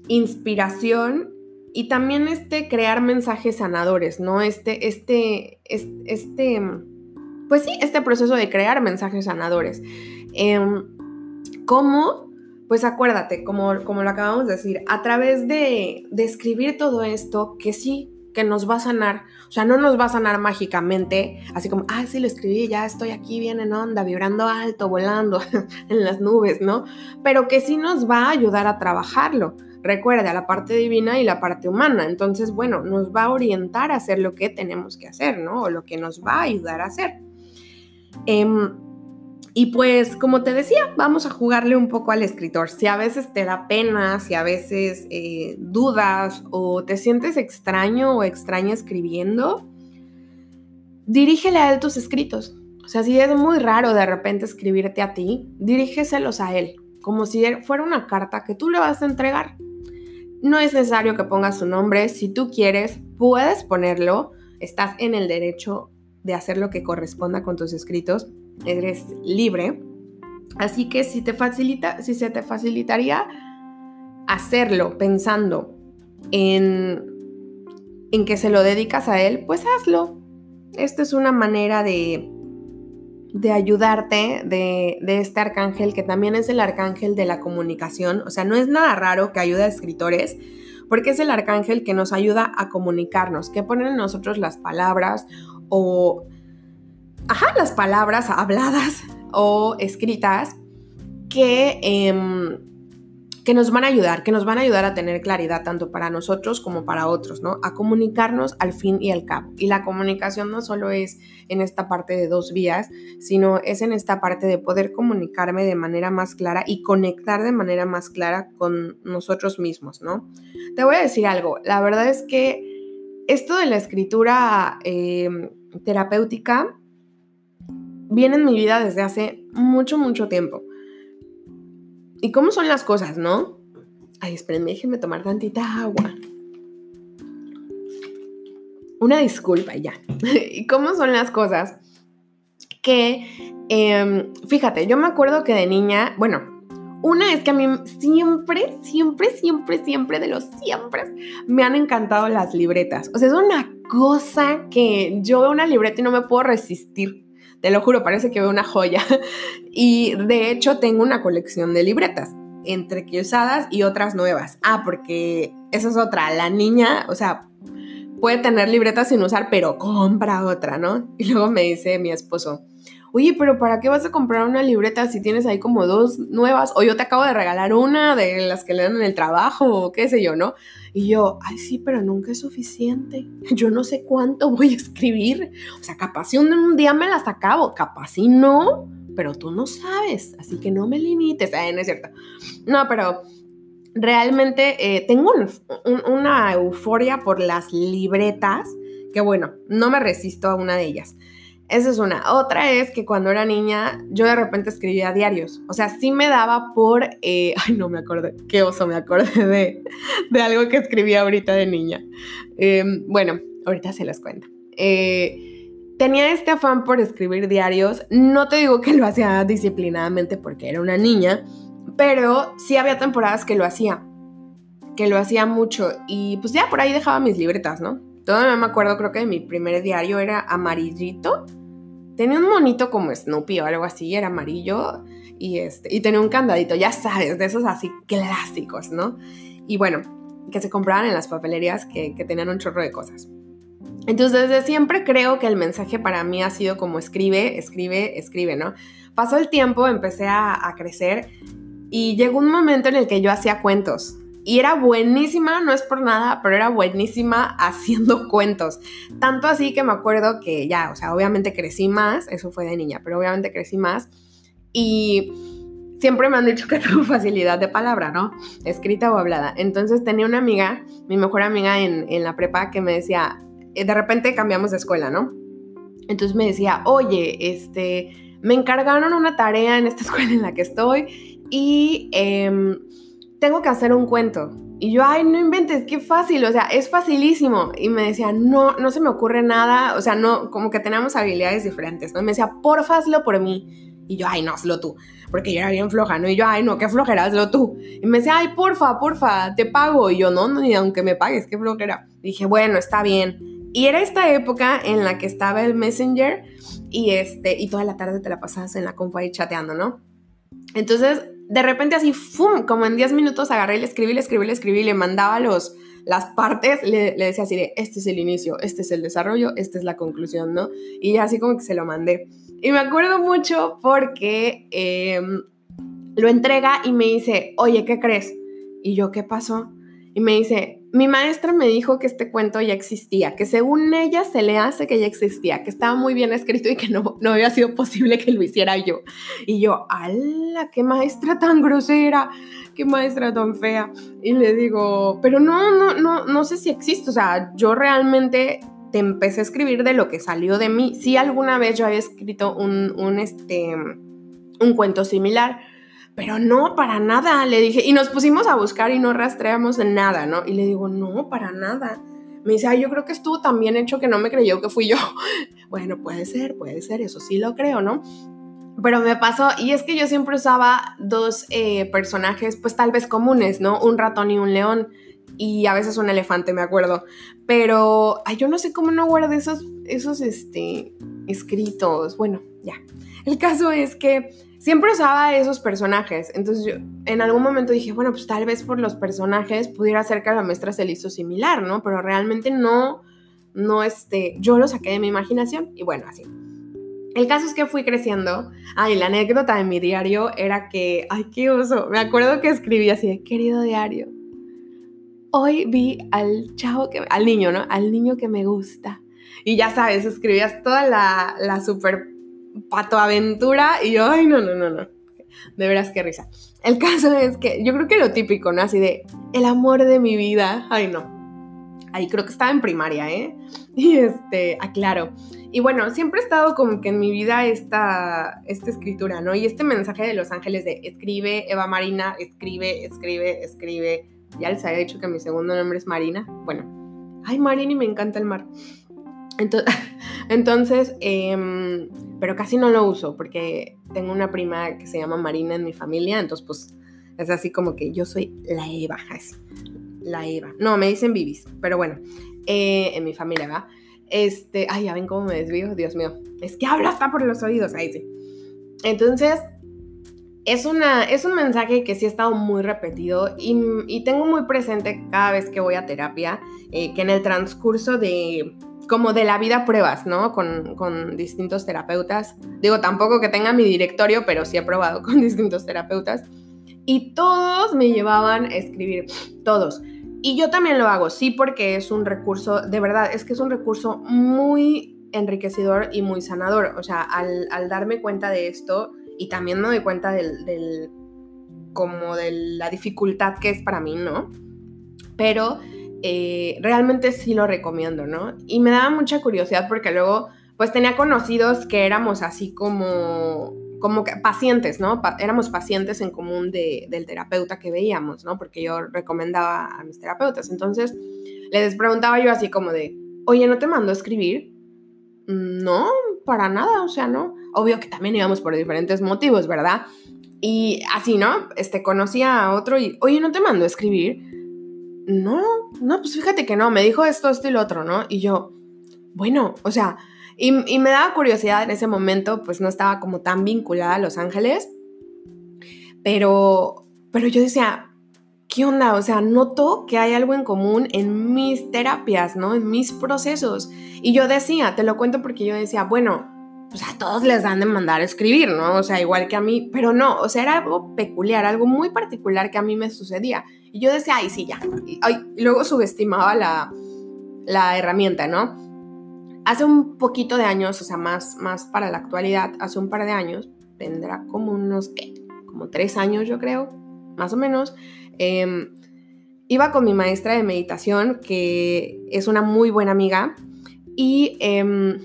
inspiración y también este crear mensajes sanadores, ¿no? Este, este, este, pues sí, este proceso de crear mensajes sanadores. Em, ¿Cómo? Pues acuérdate, como, como lo acabamos de decir, a través de, de escribir todo esto, que sí, que nos va a sanar. O sea, no nos va a sanar mágicamente, así como, ah, sí, lo escribí, ya estoy aquí bien en onda, vibrando alto, volando en las nubes, ¿no? Pero que sí nos va a ayudar a trabajarlo. Recuerda la parte divina y la parte humana. Entonces, bueno, nos va a orientar a hacer lo que tenemos que hacer, ¿no? O lo que nos va a ayudar a hacer. Em, y pues, como te decía, vamos a jugarle un poco al escritor. Si a veces te da pena, si a veces eh, dudas o te sientes extraño o extraña escribiendo, dirígele a él tus escritos. O sea, si es muy raro de repente escribirte a ti, dirígeselos a él, como si fuera una carta que tú le vas a entregar. No es necesario que pongas su nombre, si tú quieres, puedes ponerlo, estás en el derecho de hacer lo que corresponda con tus escritos, eres libre. Así que si te facilita, si se te facilitaría hacerlo pensando en, en que se lo dedicas a él, pues hazlo. Esta es una manera de, de ayudarte de, de, este arcángel, que también es el arcángel de la comunicación. O sea, no es nada raro que ayude a escritores, porque es el arcángel que nos ayuda a comunicarnos, que pone en nosotros las palabras o, ajá, las palabras habladas o escritas que, em, que nos van a ayudar, que nos van a ayudar a tener claridad tanto para nosotros como para otros, ¿no? A comunicarnos al fin y al cabo. Y la comunicación no solo es en esta parte de dos vías, sino es en esta parte de poder comunicarme de manera más clara y conectar de manera más clara con nosotros mismos, ¿no? Te voy a decir algo, la verdad es que esto de la escritura em, terapéutica viene en mi vida desde hace mucho, mucho tiempo. ¿Y cómo son las cosas, no? Ay, espérenme, déjenme tomar tantita agua. Una disculpa ya. ¿Y cómo son las cosas? Que, em, fíjate, yo me acuerdo que de niña, bueno, una es que a mí siempre, siempre, siempre, siempre, de los siempre, me han encantado las libretas. O sea, es una cosa que yo veo una libreta y no me puedo resistir. Te lo juro, parece que veo una joya. Y de hecho tengo una colección de libretas, entre que usadas y otras nuevas. Ah, porque esa es otra. La niña, o sea, puede tener libretas sin usar, pero compra otra, ¿no? Y luego me dice mi esposo, oye, pero ¿para qué vas a comprar una libreta si tienes ahí como dos nuevas? O yo te acabo de regalar una de las que le dan en el trabajo, o qué sé yo, ¿no? Y yo, ay, sí, pero nunca es suficiente. Yo no sé cuánto voy a escribir. O sea, capaz si un, día me las acabo, capaz si no, pero tú no sabes, así que no me limites. Ay, no es cierto. No, pero realmente eh, tengo una euforia por las libretas, que bueno, no me resisto a una de ellas. Esa es una. Otra es que cuando era niña yo de repente escribía diarios. O sea, sí me daba por... Eh, ay, no me acordé. Qué oso me acordé de, de algo que escribía ahorita de niña. Em, bueno, ahorita se los cuento. Eh, tenía este afán por escribir diarios. No te digo que lo hacía disciplinadamente porque era una niña, pero sí había temporadas que lo hacía. Que lo hacía mucho. Y pues ya por ahí dejaba mis libretas, ¿no? Todavía me acuerdo, creo que mi primer diario era amarillito tenía un monito como Snoopy o algo así, era amarillo y, este, y tenía un candadito, ya sabes, de esos así clásicos, ¿no? Y bueno, que se compraban en las papelerías que, tenían un chorro de cosas. Entonces, desde siempre creo que el mensaje para mí ha sido como escribe, escribe, escribe, ¿no? Pasó el tiempo, empecé a, a crecer y llegó un momento en el que yo hacía cuentos. Y era buenísima, no es por nada, pero era buenísima haciendo cuentos. Tanto así que me acuerdo que ya, o sea, obviamente crecí más, eso fue de niña, pero obviamente crecí más. Y siempre me han dicho que tengo facilidad de palabra, ¿no? Escrita o hablada. Entonces tenía una amiga, mi mejor amiga en, en la prepa, que me decía, eh, de repente cambiamos de escuela, ¿no? Entonces me decía, oye, este, me encargaron una tarea en esta escuela en la que estoy y... Eh, tengo que hacer un cuento. Y yo, ay, no inventes, qué fácil, o sea, es facilísimo. Y me decía, no, no se me ocurre nada, o sea, no, como que tenemos habilidades diferentes, ¿no? Y me decía, porfa, hazlo por mí. Y yo, ay, no, hazlo tú, porque yo era bien floja, ¿no? Y yo, ay, no, qué flojera, hazlo tú. Y me decía, ay, porfa, porfa, te pago. Y yo, no, no, ni aunque me pagues, qué flojera. dije, bueno, está bien. Y era esta época en la que estaba el Messenger y, este, y toda la tarde te la pasabas en la compu ahí chateando, ¿no? Entonces, de repente así, ¡fum! Como en 10 minutos agarré le escribí, le escribí, le escribí, le mandaba los, las partes, le, decía así de, este es el inicio, este es el desarrollo, esta es la conclusión, ¿no? Y ya así como que se lo mandé. Y me acuerdo mucho porque em, lo entrega y me dice, oye, ¿qué crees? Y yo, ¿qué pasó? Y me dice, mi maestra me dijo que este cuento ya existía, que según ella se le hace que ya existía, que estaba muy bien escrito y que no, no había sido posible que lo hiciera yo. Y yo, ¡ala! ¡Qué maestra tan grosera! ¡Qué maestra tan fea! Y le digo, pero no, no, no, no sé si existe. O sea, yo realmente te empecé a escribir de lo que salió de mí. Sí, alguna vez yo había escrito un, un, este, un cuento similar pero no, para nada, le dije, y nos pusimos a buscar y no rastreamos nada, ¿no? Y le digo, no, para nada. Me dice, ay, yo creo que estuvo tan bien hecho que no me creyó que fui yo. bueno, puede ser, puede ser, eso sí lo creo, ¿no? Pero me pasó, y es que yo siempre usaba dos eh, personajes, pues tal vez comunes, ¿no? Un ratón y un león, y a veces un elefante, me acuerdo. Pero, ay, yo no sé cómo no guardé esos, esos, este, escritos. Bueno, ya. El caso es que siempre usaba esos personajes. Entonces yo en algún momento dije, bueno, pues tal vez por los personajes pudiera ser que la maestra se hizo similar, ¿no? Pero realmente no, no, este, yo lo saqué de mi imaginación y bueno, así. El caso es que fui creciendo. Ay, la anécdota de mi diario era que, ay, qué oso. Me acuerdo que escribí así querido diario, hoy vi al chavo que, al niño, ¿no? Al niño que me gusta. Y ya sabes, escribías toda la, la super pato aventura y yo, ay, no, no, no, no. De veras, qué risa. El caso es que yo creo que lo típico, ¿no? Así de, el amor de mi vida, ay, no. Ahí creo que estaba en primaria, ¿eh? Y este, aclaro. Y bueno, siempre he estado como que en mi vida esta, esta escritura, ¿no? Y este mensaje de los ángeles de escribe, Eva Marina, escribe, escribe, escribe. Ya les había dicho que mi segundo nombre es Marina. Bueno, ay, Marina y me encanta el mar. Entonces, em, pero casi no lo uso porque tengo una prima que se llama Marina en mi familia, entonces pues es así como que yo soy la Eva, la Eva. No, me dicen Bibis, pero bueno, eh, en mi familia va. Este, ay, ya ven cómo me desvío, Dios mío. Es que habla hasta por los oídos, ahí sí. Entonces, es, una, es un mensaje que sí ha estado muy repetido y, tengo muy presente cada vez que voy a terapia, eh, que en el transcurso de como de la vida pruebas, ¿no? Con, distintos terapeutas. Digo, tampoco que tenga mi directorio, pero sí he probado con distintos terapeutas. Y todos me llevaban a escribir, todos. Y yo también lo hago, sí, porque es un recurso, de verdad, es que es un recurso muy enriquecedor y muy sanador. O sea, al, darme cuenta de esto, y también me doy cuenta del, del, como de la dificultad que es para mí, ¿no? Pero eh, realmente sí lo recomiendo, ¿no? Y me daba mucha curiosidad porque luego pues tenía conocidos que éramos así como, como pacientes, ¿no? éramos pacientes en común del terapeuta que veíamos, ¿no? Porque yo recomendaba a mis terapeutas. Entonces, les preguntaba yo así como de, oye, ¿no te mando a escribir? No, para nada, o sea, no. Obvio que también íbamos por diferentes motivos, ¿verdad? Y así, ¿no? Este, conocía a otro y, oye, ¿no te mando a escribir? No, no, pues fíjate que no, me dijo esto, esto y lo otro, ¿no? Y yo, bueno, o sea, y, me daba curiosidad en ese momento, pues no estaba como tan vinculada a Los Ángeles, pero, pero yo decía, ¿qué onda? O sea, noto que hay algo en común en mis terapias, ¿no? En mis procesos. Y yo decía, te lo cuento porque yo decía, bueno, pues a todos les dan de mandar a escribir, ¿no? O sea, igual que a mí, pero no, o sea, era algo peculiar, algo muy particular que a mí me sucedía. Y yo decía, ay, sí, ya. Y, luego subestimaba la, la herramienta, ¿no? Hace un poquito de años, o sea, más, más para la actualidad, hace un par de años, tendrá como unos, ¿qué? Como tres años, yo creo, más o menos. Em, iba con mi maestra de meditación, que es una muy buena amiga, y em,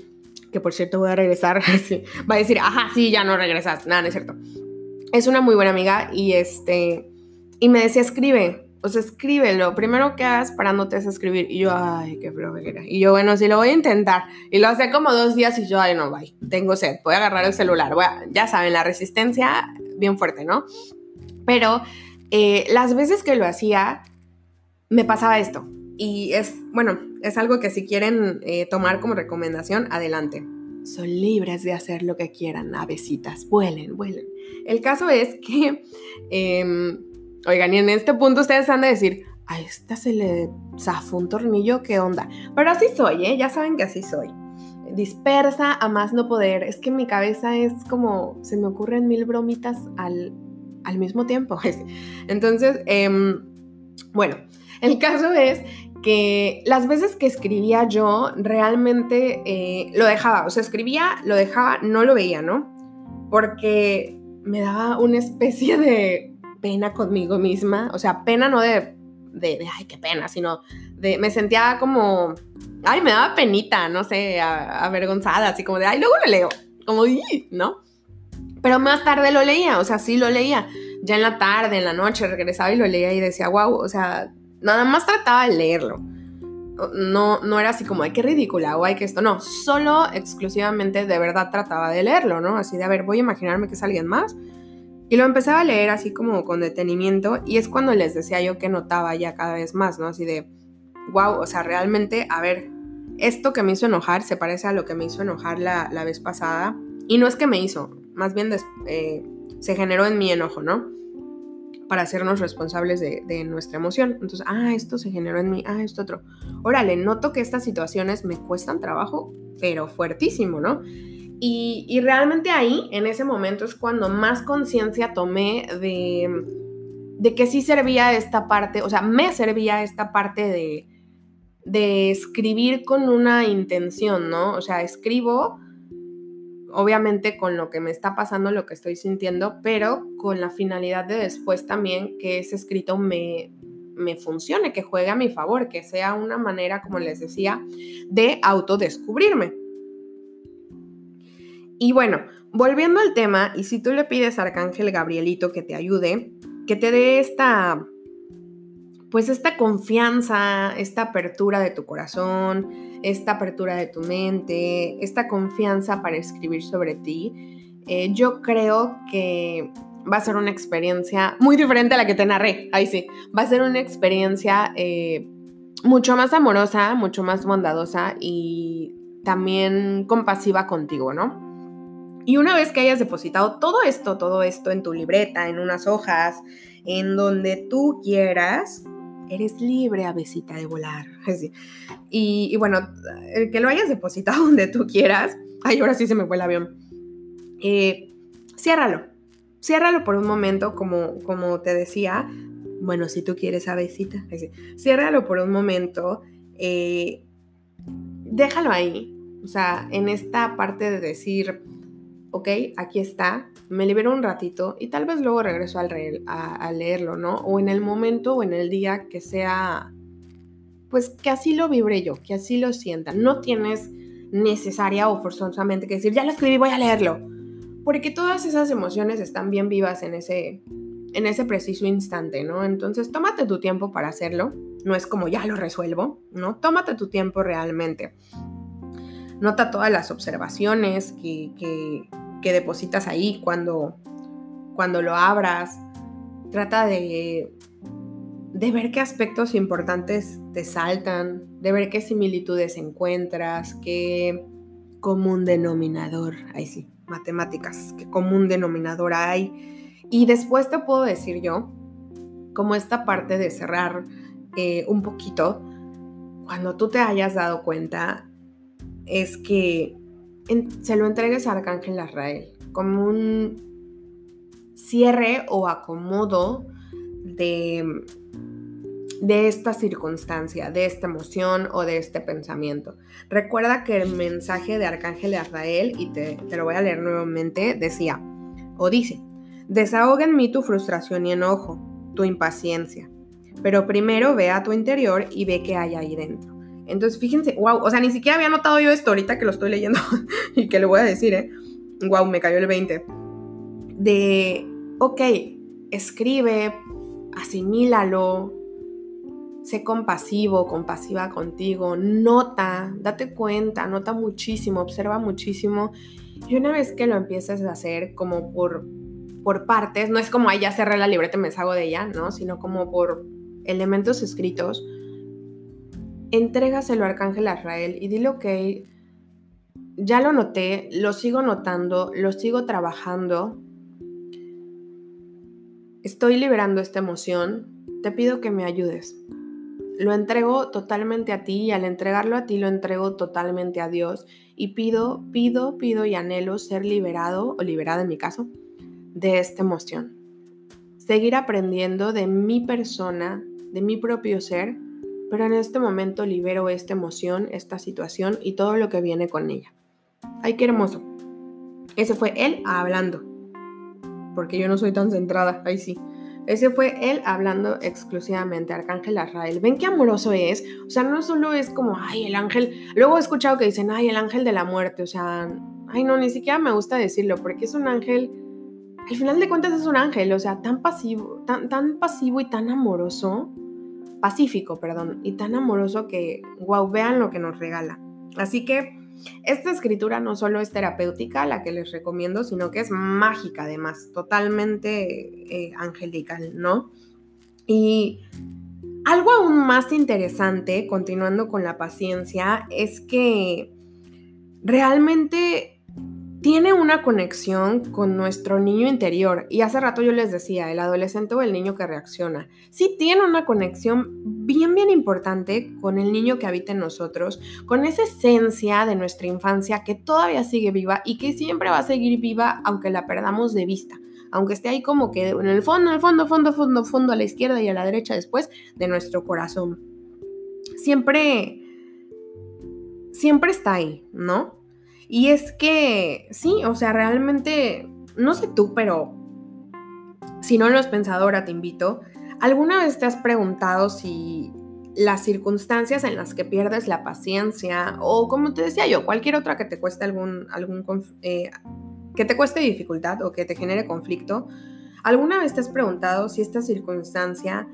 que por cierto voy a regresar, va a decir, ajá, sí, ya no regresas, nada, no es cierto. Es una muy buena amiga y este, y me decía, escribe, o sea, escríbelo. Primero que hagas parándote a escribir. Y yo, ay, qué flojera. Y yo, bueno, sí lo voy a intentar. Y lo hacía como dos días y yo, ay, no, bye. Tengo sed. Voy a agarrar el celular. ya saben, la resistencia bien fuerte, ¿no? Pero eh, las veces que lo hacía, me pasaba esto. Y es, bueno, es algo que si quieren eh, tomar como recomendación, adelante. Son libres de hacer lo que quieran, avecitas. Vuelen, vuelen. El caso es que... Em, Oigan, y en este punto ustedes han de decir, a esta se le zafó un tornillo, ¿qué onda? Pero así soy, ¿eh? Ya saben que así soy. Dispersa a más no poder. Es que mi cabeza es como, se me ocurren mil bromitas al, al mismo tiempo. Entonces, em, bueno, el caso es que las veces que escribía yo realmente eh, lo dejaba, o sea, escribía, lo dejaba, no lo veía, ¿no? Porque me daba una especie de pena conmigo misma, o sea, pena no de, de, ay, qué pena, sino de, me sentía como, ay, me daba penita, no sé, avergonzada, así como de, ay, luego lo leo, como, ¿no? Pero más tarde lo leía, o sea, sí lo leía, ya en la tarde, en la noche, regresaba y lo leía y decía, wow, o sea, nada más trataba de leerlo. No, no era así como, ay, qué ridícula o ay, que esto, no, solo exclusivamente de verdad trataba de leerlo, ¿no? Así de, a ver, voy a imaginarme que es alguien más y lo empezaba a leer así como con detenimiento y es cuando les decía yo que notaba ya cada vez más, ¿no? Así de, wow, o sea, realmente, a ver, esto que me hizo enojar se parece a lo que me hizo enojar la, vez pasada. Y no es que me hizo, más bien eh, se generó en mi enojo, ¿no? Para hacernos responsables de, de, nuestra emoción. Entonces, ah, esto se generó en mí, ah, esto otro. Órale, noto que estas situaciones me cuestan trabajo, pero fuertísimo, ¿no? Y, realmente ahí, en ese momento, es cuando más conciencia tomé de, de, que sí servía esta parte, o sea, me servía esta parte de, de escribir con una intención, ¿no? O sea, escribo obviamente con lo que me está pasando, lo que estoy sintiendo, pero con la finalidad de después también que ese escrito me, me funcione, que juegue a mi favor, que sea una manera, como les decía, de autodescubrirme. Y bueno, volviendo al tema, y si tú le pides a Arcángel Gabrielito que te ayude, que te dé esta, pues esta confianza, esta apertura de tu corazón, esta apertura de tu mente, esta confianza para escribir sobre ti, eh, yo creo que va a ser una experiencia muy diferente a la que te narré, ahí sí, va a ser una experiencia eh, mucho más amorosa, mucho más bondadosa y también compasiva contigo, ¿no? Y una vez que hayas depositado todo esto, todo esto en tu libreta, en unas hojas, en donde tú quieras, eres libre, avecita, de volar. Y, bueno, el que lo hayas depositado donde tú quieras, ay, ahora sí se me fue el avión, eh, ciérralo. Ciérralo por un momento, como, como te decía. Bueno, si tú quieres avecita, ciérralo por un momento. Eh, déjalo ahí. O sea, en esta parte de decir, ok, aquí está, me libero un ratito y tal vez luego regreso al a, leerlo, ¿no? O en el momento o en el día que sea, pues que así lo vibre yo, que así lo sienta. No tienes necesaria o forzosamente que decir, ya lo escribí, voy a leerlo. Porque todas esas emociones están bien vivas en ese, en ese preciso instante, ¿no? Entonces, tómate tu tiempo para hacerlo. No es como ya lo resuelvo, ¿no? Tómate tu tiempo realmente. Nota todas las observaciones que, que, depositas ahí cuando, cuando lo abras. Trata de, de ver qué aspectos importantes te saltan, de ver qué similitudes encuentras, qué común denominador, ahí sí, matemáticas, qué común denominador hay. Y después te puedo decir yo, como esta parte de cerrar eh, un poquito, cuando tú te hayas dado cuenta, es que se lo entregues a Arcángel Azrael como un cierre o acomodo de de esta circunstancia, de esta emoción o de este pensamiento. Recuerda que el mensaje de Arcángel Azrael, y te, lo voy a leer nuevamente, decía, o dice, desahoga en mí tu frustración y enojo, tu impaciencia, pero primero ve a tu interior y ve qué hay ahí dentro. Entonces, fíjense, wow, o sea, ni siquiera había notado yo esto ahorita que lo estoy leyendo y que le voy a decir, ¿eh? Wow, me cayó el 20. De, ok, escribe, asimílalo, sé compasivo, compasiva contigo, nota, date cuenta, nota muchísimo, observa muchísimo. Y una vez que lo empieces a hacer como por, por partes, no es como, ahí ya cerré la libreta y me salgo de ella, ¿no? Sino como por elementos escritos, entrégaselo a Arcángel Azrael y dile, ok, ya lo noté, lo sigo notando, lo sigo trabajando, estoy liberando esta emoción, te pido que me ayudes. Lo entrego totalmente a ti y al entregarlo a ti lo entrego totalmente a Dios. Y pido, pido, pido y anhelo ser liberado o liberada en mi caso de esta emoción. Seguir aprendiendo de mi persona, de mi propio ser, pero en este momento libero esta emoción, esta situación y todo lo que viene con ella. Ay, qué hermoso. Ese fue él hablando. Porque yo no soy tan centrada, ahí sí. Ese fue él hablando exclusivamente, Arcángel Azrael. ¿Ven qué amoroso es? O sea, no solo es como, ay, el ángel. Luego he escuchado que dicen, ay, el ángel de la muerte. O sea, ay, no, ni siquiera me gusta decirlo, porque es un ángel. Al final de cuentas es un ángel, o sea, tan pasivo, tan, tan pasivo y tan amoroso. Pacífico, perdón, y tan amoroso que, wow, vean lo que nos regala. Así que esta escritura no solo es terapéutica, la que les recomiendo, sino que es mágica además, totalmente eh, angelical, ¿no? Y algo aún más interesante, continuando con la paciencia, es que realmente tiene una conexión con nuestro niño interior. Y hace rato yo les decía, el adolescente o el niño que reacciona, sí tiene una conexión bien, bien importante con el niño que habita en nosotros, con esa esencia de nuestra infancia que todavía sigue viva y que siempre va a seguir viva aunque la perdamos de vista. Aunque esté ahí como que en el fondo, en el fondo, fondo, fondo, fondo, a la izquierda y a la derecha después de nuestro corazón. Siempre, siempre está ahí, ¿no? Y es que, sí, o sea, realmente, no sé tú, pero si no lo has pensado, ahora te invito. ¿Alguna vez te has preguntado si las circunstancias en las que pierdes la paciencia o como te decía yo, cualquier otra que te cueste algún, algún eh, que te cueste dificultad o que te genere conflicto, ¿alguna vez te has preguntado si esta circunstancia,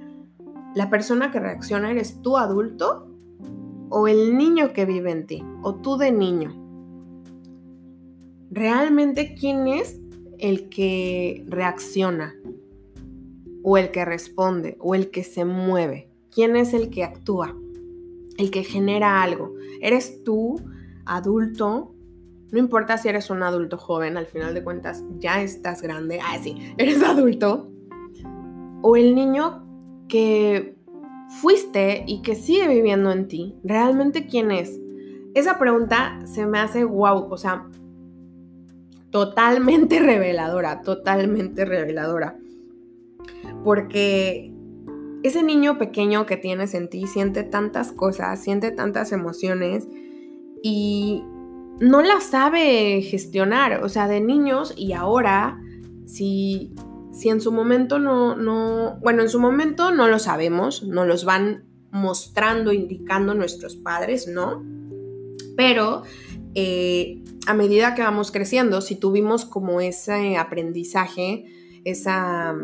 la persona que reacciona eres tú adulto o el niño que vive en ti o tú de niño? Realmente quién es el que reacciona o el que responde o el que se mueve. ¿Quién es el que actúa? El que genera algo. ¿Eres tú, adulto? No importa si eres un adulto joven, al final de cuentas ya estás grande. Ah, sí, eres adulto. O el niño que fuiste y que sigue viviendo en ti. ¿Realmente quién es? Esa pregunta se me hace wow. O sea, totalmente reveladora, totalmente reveladora. Porque ese niño pequeño que tienes en ti siente tantas cosas, siente tantas emociones y no las sabe gestionar. O sea, de niños y ahora, si, si en su momento no, no, bueno, en su momento no lo sabemos, no los van mostrando, indicando nuestros padres, ¿no? Pero eh, a medida que vamos creciendo, si tuvimos como ese aprendizaje, esa,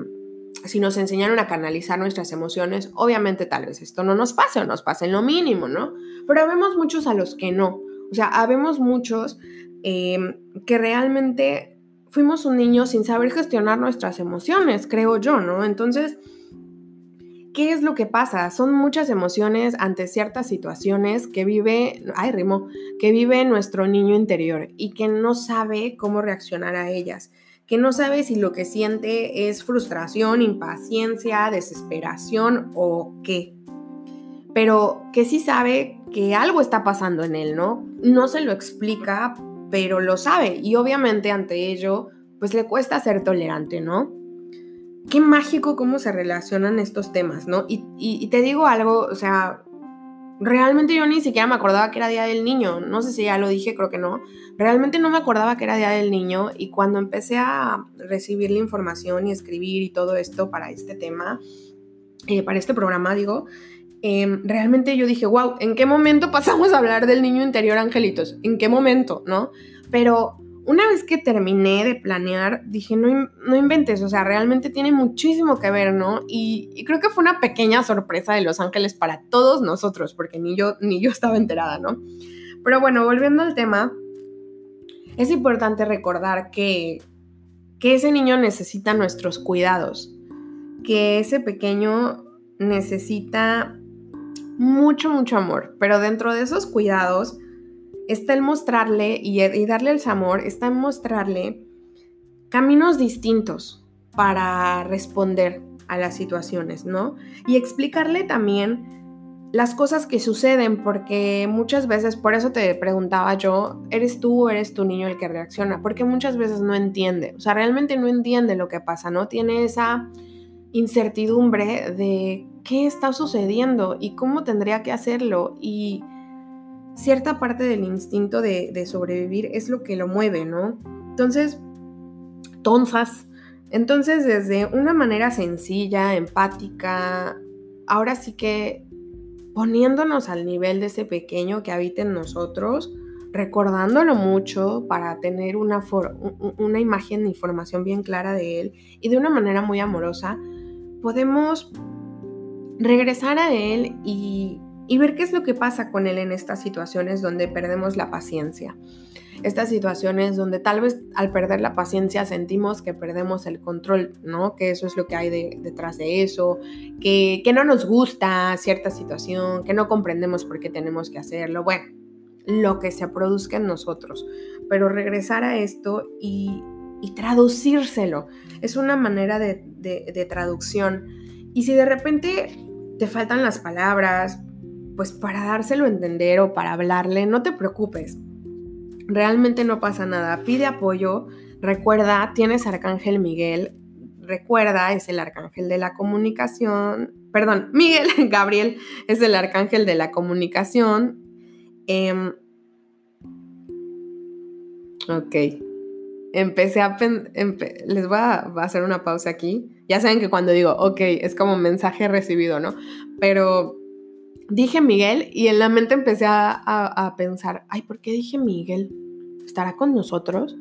si nos enseñaron a canalizar nuestras emociones, obviamente tal vez esto no nos pase o nos pase en lo mínimo, ¿no? Pero habemos muchos a los que no. O sea, habemos muchos em, que realmente fuimos un niño sin saber gestionar nuestras emociones, creo yo, ¿no? Entonces, ¿qué es lo que pasa? Son muchas emociones ante ciertas situaciones que vive, ay, rimo, que vive nuestro niño interior y que no sabe cómo reaccionar a ellas que no sabe si lo que siente es frustración, impaciencia, desesperación o qué. Pero que sí sabe que algo está pasando en él, ¿no? No se lo explica, pero lo sabe y obviamente ante ello, pues le cuesta ser tolerante, ¿no? Qué mágico cómo se relacionan estos temas, ¿no? Y, y te digo algo, o sea, Realmente yo ni siquiera me acordaba que era Día del Niño. No sé si ya lo dije, creo que no. Realmente no me acordaba que era Día del Niño y cuando empecé a recibir la información y escribir y todo esto para este tema, eh, para este programa, digo, em, realmente yo dije, wow, ¿en qué momento pasamos a hablar del niño interior, angelitos? ¿En qué momento? ¿No? Pero una vez que terminé de planear, dije, no, no inventes, o sea, realmente tiene muchísimo que ver, ¿no? Y, creo que fue una pequeña sorpresa de Los Ángeles para todos nosotros, porque ni yo, ni yo estaba enterada, ¿no? Pero bueno, volviendo al tema, es importante recordar que, que ese niño necesita nuestros cuidados, que ese pequeño necesita mucho, mucho amor, pero dentro de esos cuidados, está el mostrarle y, darle el amor, está en mostrarle caminos distintos para responder a las situaciones, ¿no? Y explicarle también las cosas que suceden, porque muchas veces, por eso te preguntaba yo, ¿eres tú o eres tu niño el que reacciona? Porque muchas veces no entiende, o sea, realmente no entiende lo que pasa, ¿no? Tiene esa incertidumbre de qué está sucediendo y cómo tendría que hacerlo y cierta parte del instinto de, sobrevivir es lo que lo mueve, ¿no? Entonces, tonzas. Entonces, desde una manera sencilla, empática, ahora sí que poniéndonos al nivel de ese pequeño que habita en nosotros, recordándolo mucho para tener una, una imagen e información bien clara de él y de una manera muy amorosa, podemos regresar a él y y ver qué es lo que pasa con él en estas situaciones donde perdemos la paciencia. Estas situaciones donde tal vez al perder la paciencia sentimos que perdemos el control, ¿no? Que eso es lo que hay detrás de eso, que, que no nos gusta cierta situación, que no comprendemos por qué tenemos que hacerlo. Bueno, lo que se produzca en nosotros. Pero regresar a esto y, y traducírselo es una manera de, de, de traducción. Y si de repente te faltan las palabras, pues para dárselo a entender o para hablarle, no te preocupes. Realmente no pasa nada. Pide apoyo. Recuerda, tienes Arcángel Miguel. Recuerda, es el arcángel de la comunicación. Perdón, Miguel, Gabriel es el arcángel de la comunicación. Em, ok. Empecé a... les voy a, a hacer una pausa aquí. Ya saben que cuando digo, ok, es como mensaje recibido, ¿no? Pero dije Miguel y en la mente empecé a, pensar, ay, ¿por qué dije Miguel? ¿Estará con nosotros?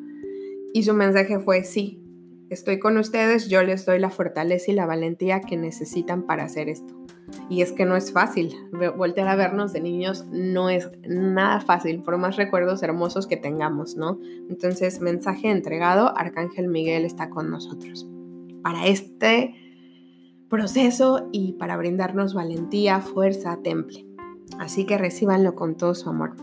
Y su mensaje fue, sí, estoy con ustedes, yo les doy la fortaleza y la valentía que necesitan para hacer esto. Y es que no es fácil, voltear a vernos de niños no es nada fácil, por más recuerdos hermosos que tengamos, ¿no? Entonces, mensaje entregado, Arcángel Miguel está con nosotros. Para este proceso y para brindarnos valentía, fuerza, temple. Así que recíbanlo con todo su amor.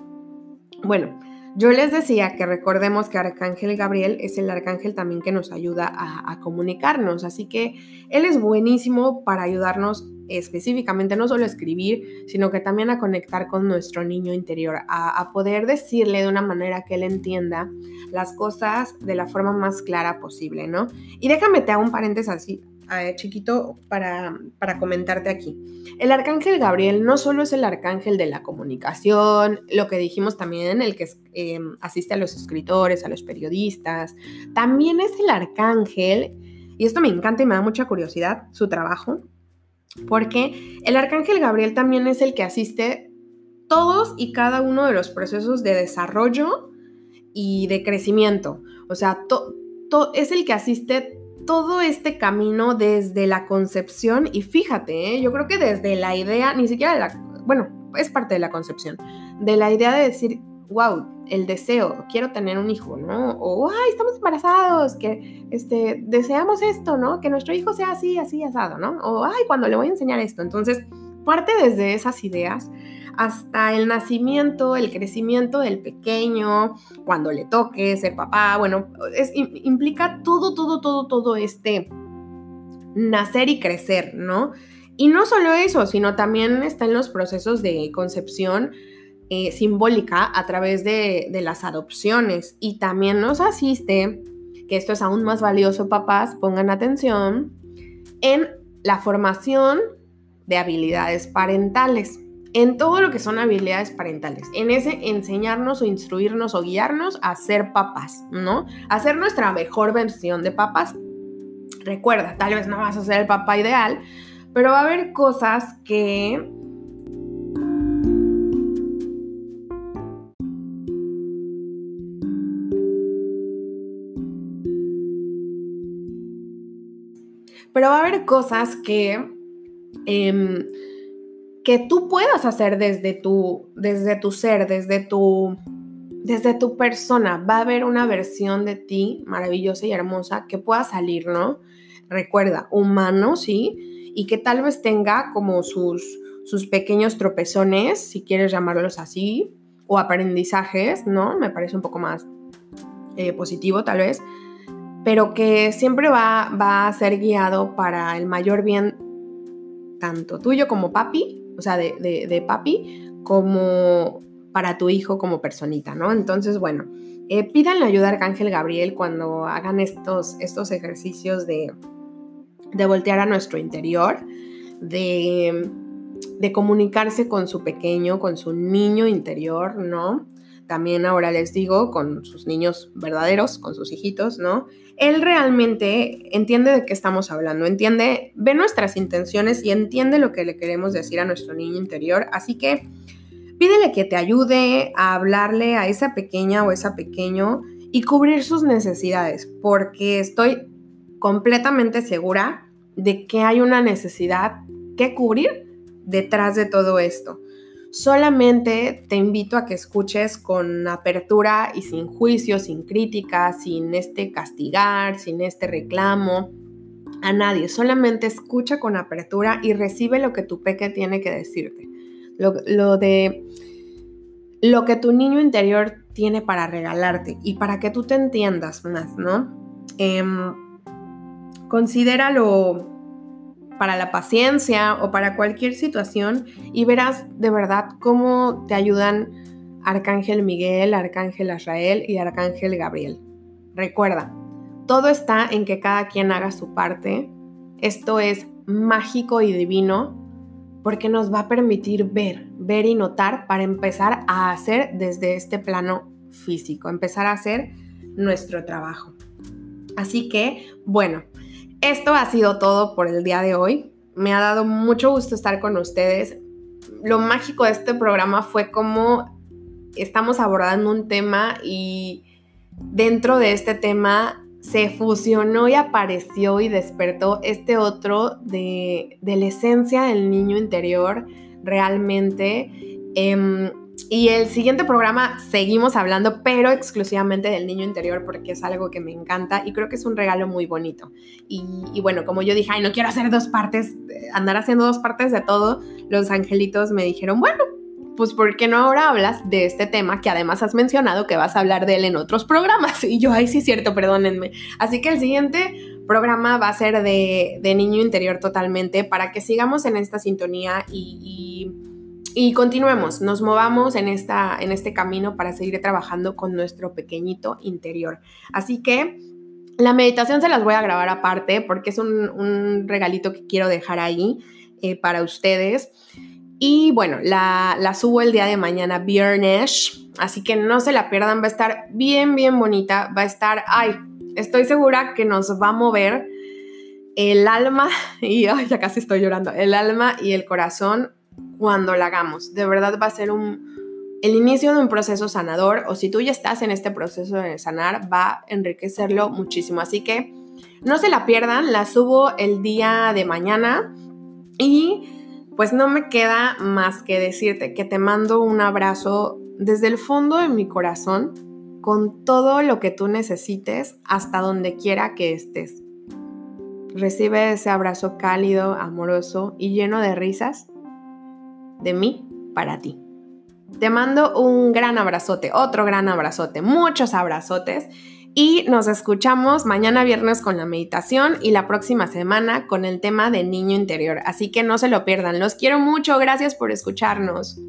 Bueno, yo les decía que recordemos que Arcángel Gabriel es el arcángel también que nos ayuda a, comunicarnos, así que él es buenísimo para ayudarnos específicamente no solo a escribir, sino que también a conectar con nuestro niño interior, a, a, poder decirle de una manera que él entienda las cosas de la forma más clara posible, ¿no? Y déjame te hago un paréntesis así, eh, chiquito para, para comentarte aquí. El arcángel Gabriel no solo es el arcángel de la comunicación, lo que dijimos también, el que eh, asiste a los escritores, a los periodistas, también es el arcángel, y esto me encanta y me da mucha curiosidad, su trabajo, porque el arcángel Gabriel también es el que asiste todos y cada uno de los procesos de desarrollo y de crecimiento. O sea, es el que asiste todo este camino desde la concepción y fíjate, ¿eh? yo creo que desde la idea, ni siquiera la, bueno, es parte de la concepción, de la idea de decir, wow, el deseo, quiero tener un hijo, ¿no? O, ay, estamos embarazados, que este, deseamos esto, ¿no? Que nuestro hijo sea así, así, asado, ¿no? O, ay, cuando le voy a enseñar esto. Entonces, parte desde esas ideas hasta el nacimiento, el crecimiento del pequeño, cuando le toque ser papá, bueno, es, implica todo, todo, todo, todo este nacer y crecer, ¿no? Y no solo eso, sino también está en los procesos de concepción eh, simbólica a través de, de las adopciones. Y también nos asiste, que esto es aún más valioso, papás, pongan atención, en la formación de habilidades parentales en todo lo que son habilidades parentales, en ese enseñarnos o instruirnos o guiarnos a ser papás, ¿no? A ser nuestra mejor versión de papás. Recuerda, tal vez no vas a ser el papá ideal, pero va a haber cosas que pero va a haber cosas que em, que tú puedas hacer desde tu, desde tu ser, desde tu, desde tu persona. Va a haber una versión de ti maravillosa y hermosa que pueda salir, ¿no? Recuerda, humano, sí, y que tal vez tenga como sus, sus pequeños tropezones, si quieres llamarlos así, o aprendizajes, ¿no? Me parece un poco más eh, positivo tal vez, pero que siempre va, va a ser guiado para el mayor bien tanto tuyo como papi o sea, de, papi, como para tu hijo como personita, ¿no? Entonces, bueno, eh, pídanle ayuda a Arcángel Gabriel cuando hagan estos, estos ejercicios de, de voltear a nuestro interior, de, de comunicarse con su pequeño, con su niño interior, ¿no? También ahora les digo, con sus niños verdaderos, con sus hijitos, ¿no? él realmente entiende de qué estamos hablando, entiende, ve nuestras intenciones y entiende lo que le queremos decir a nuestro niño interior. Así que pídele que te ayude a hablarle a esa pequeña o esa pequeño y cubrir sus necesidades, porque estoy completamente segura de que hay una necesidad que cubrir detrás de todo esto. Solamente te invito a que escuches con apertura y sin juicio, sin crítica, sin este castigar, sin este reclamo a nadie. Solamente escucha con apertura y recibe lo que tu peque tiene que decirte. Lo, de lo que tu niño interior tiene para regalarte y para que tú te entiendas más, ¿no? Eh, considéralo para la paciencia o para cualquier situación y verás de verdad cómo te ayudan Arcángel Miguel, Arcángel Azrael y Arcángel Gabriel. Recuerda, todo está en que cada quien haga su parte. Esto es mágico y divino porque nos va a permitir ver, ver y notar para empezar a hacer desde este plano físico, empezar a hacer nuestro trabajo. Así que, bueno, esto ha sido todo por el día de hoy. Me ha dado mucho gusto estar con ustedes. Lo mágico de este programa fue cómo estamos abordando un tema y dentro de este tema se fusionó y apareció y despertó este otro de, la esencia del niño interior realmente. Em, y el siguiente programa seguimos hablando, pero exclusivamente del niño interior, porque es algo que me encanta y creo que es un regalo muy bonito. Y, bueno, como yo dije, ay, no quiero hacer dos partes, eh, andar haciendo dos partes de todo, los angelitos me dijeron, bueno, pues ¿por qué no ahora hablas de este tema que además has mencionado que vas a hablar de él en otros programas? Y yo, ay, sí, cierto, perdónenme. Así que el siguiente programa va a ser de, niño interior totalmente para que sigamos en esta sintonía y y continuemos, nos movamos en, esta, en este camino para seguir trabajando con nuestro pequeñito interior. Así que la meditación se las voy a grabar aparte porque es un, regalito que quiero dejar ahí eh, para ustedes. Y bueno, la, la, subo el día de mañana, viernes, así que no se la pierdan, va a estar bien, bien bonita, va a estar, ay, estoy segura que nos va a mover el alma, y ya casi estoy llorando, el alma y el corazón cuando la hagamos. De verdad va a ser un, el inicio de un proceso sanador o si tú ya estás en este proceso de sanar, va a enriquecerlo muchísimo. Así que no se la pierdan, la subo el día de mañana y pues no me queda más que decirte que te mando un abrazo desde el fondo de mi corazón con todo lo que tú necesites hasta donde quiera que estés. Recibe ese abrazo cálido, amoroso y lleno de risas de mí para ti. Te mando un gran abrazote, otro gran abrazote, muchos abrazotes y nos escuchamos mañana viernes con la meditación y la próxima semana con el tema de niño interior. Así que no se lo pierdan. Los quiero mucho. Gracias por escucharnos.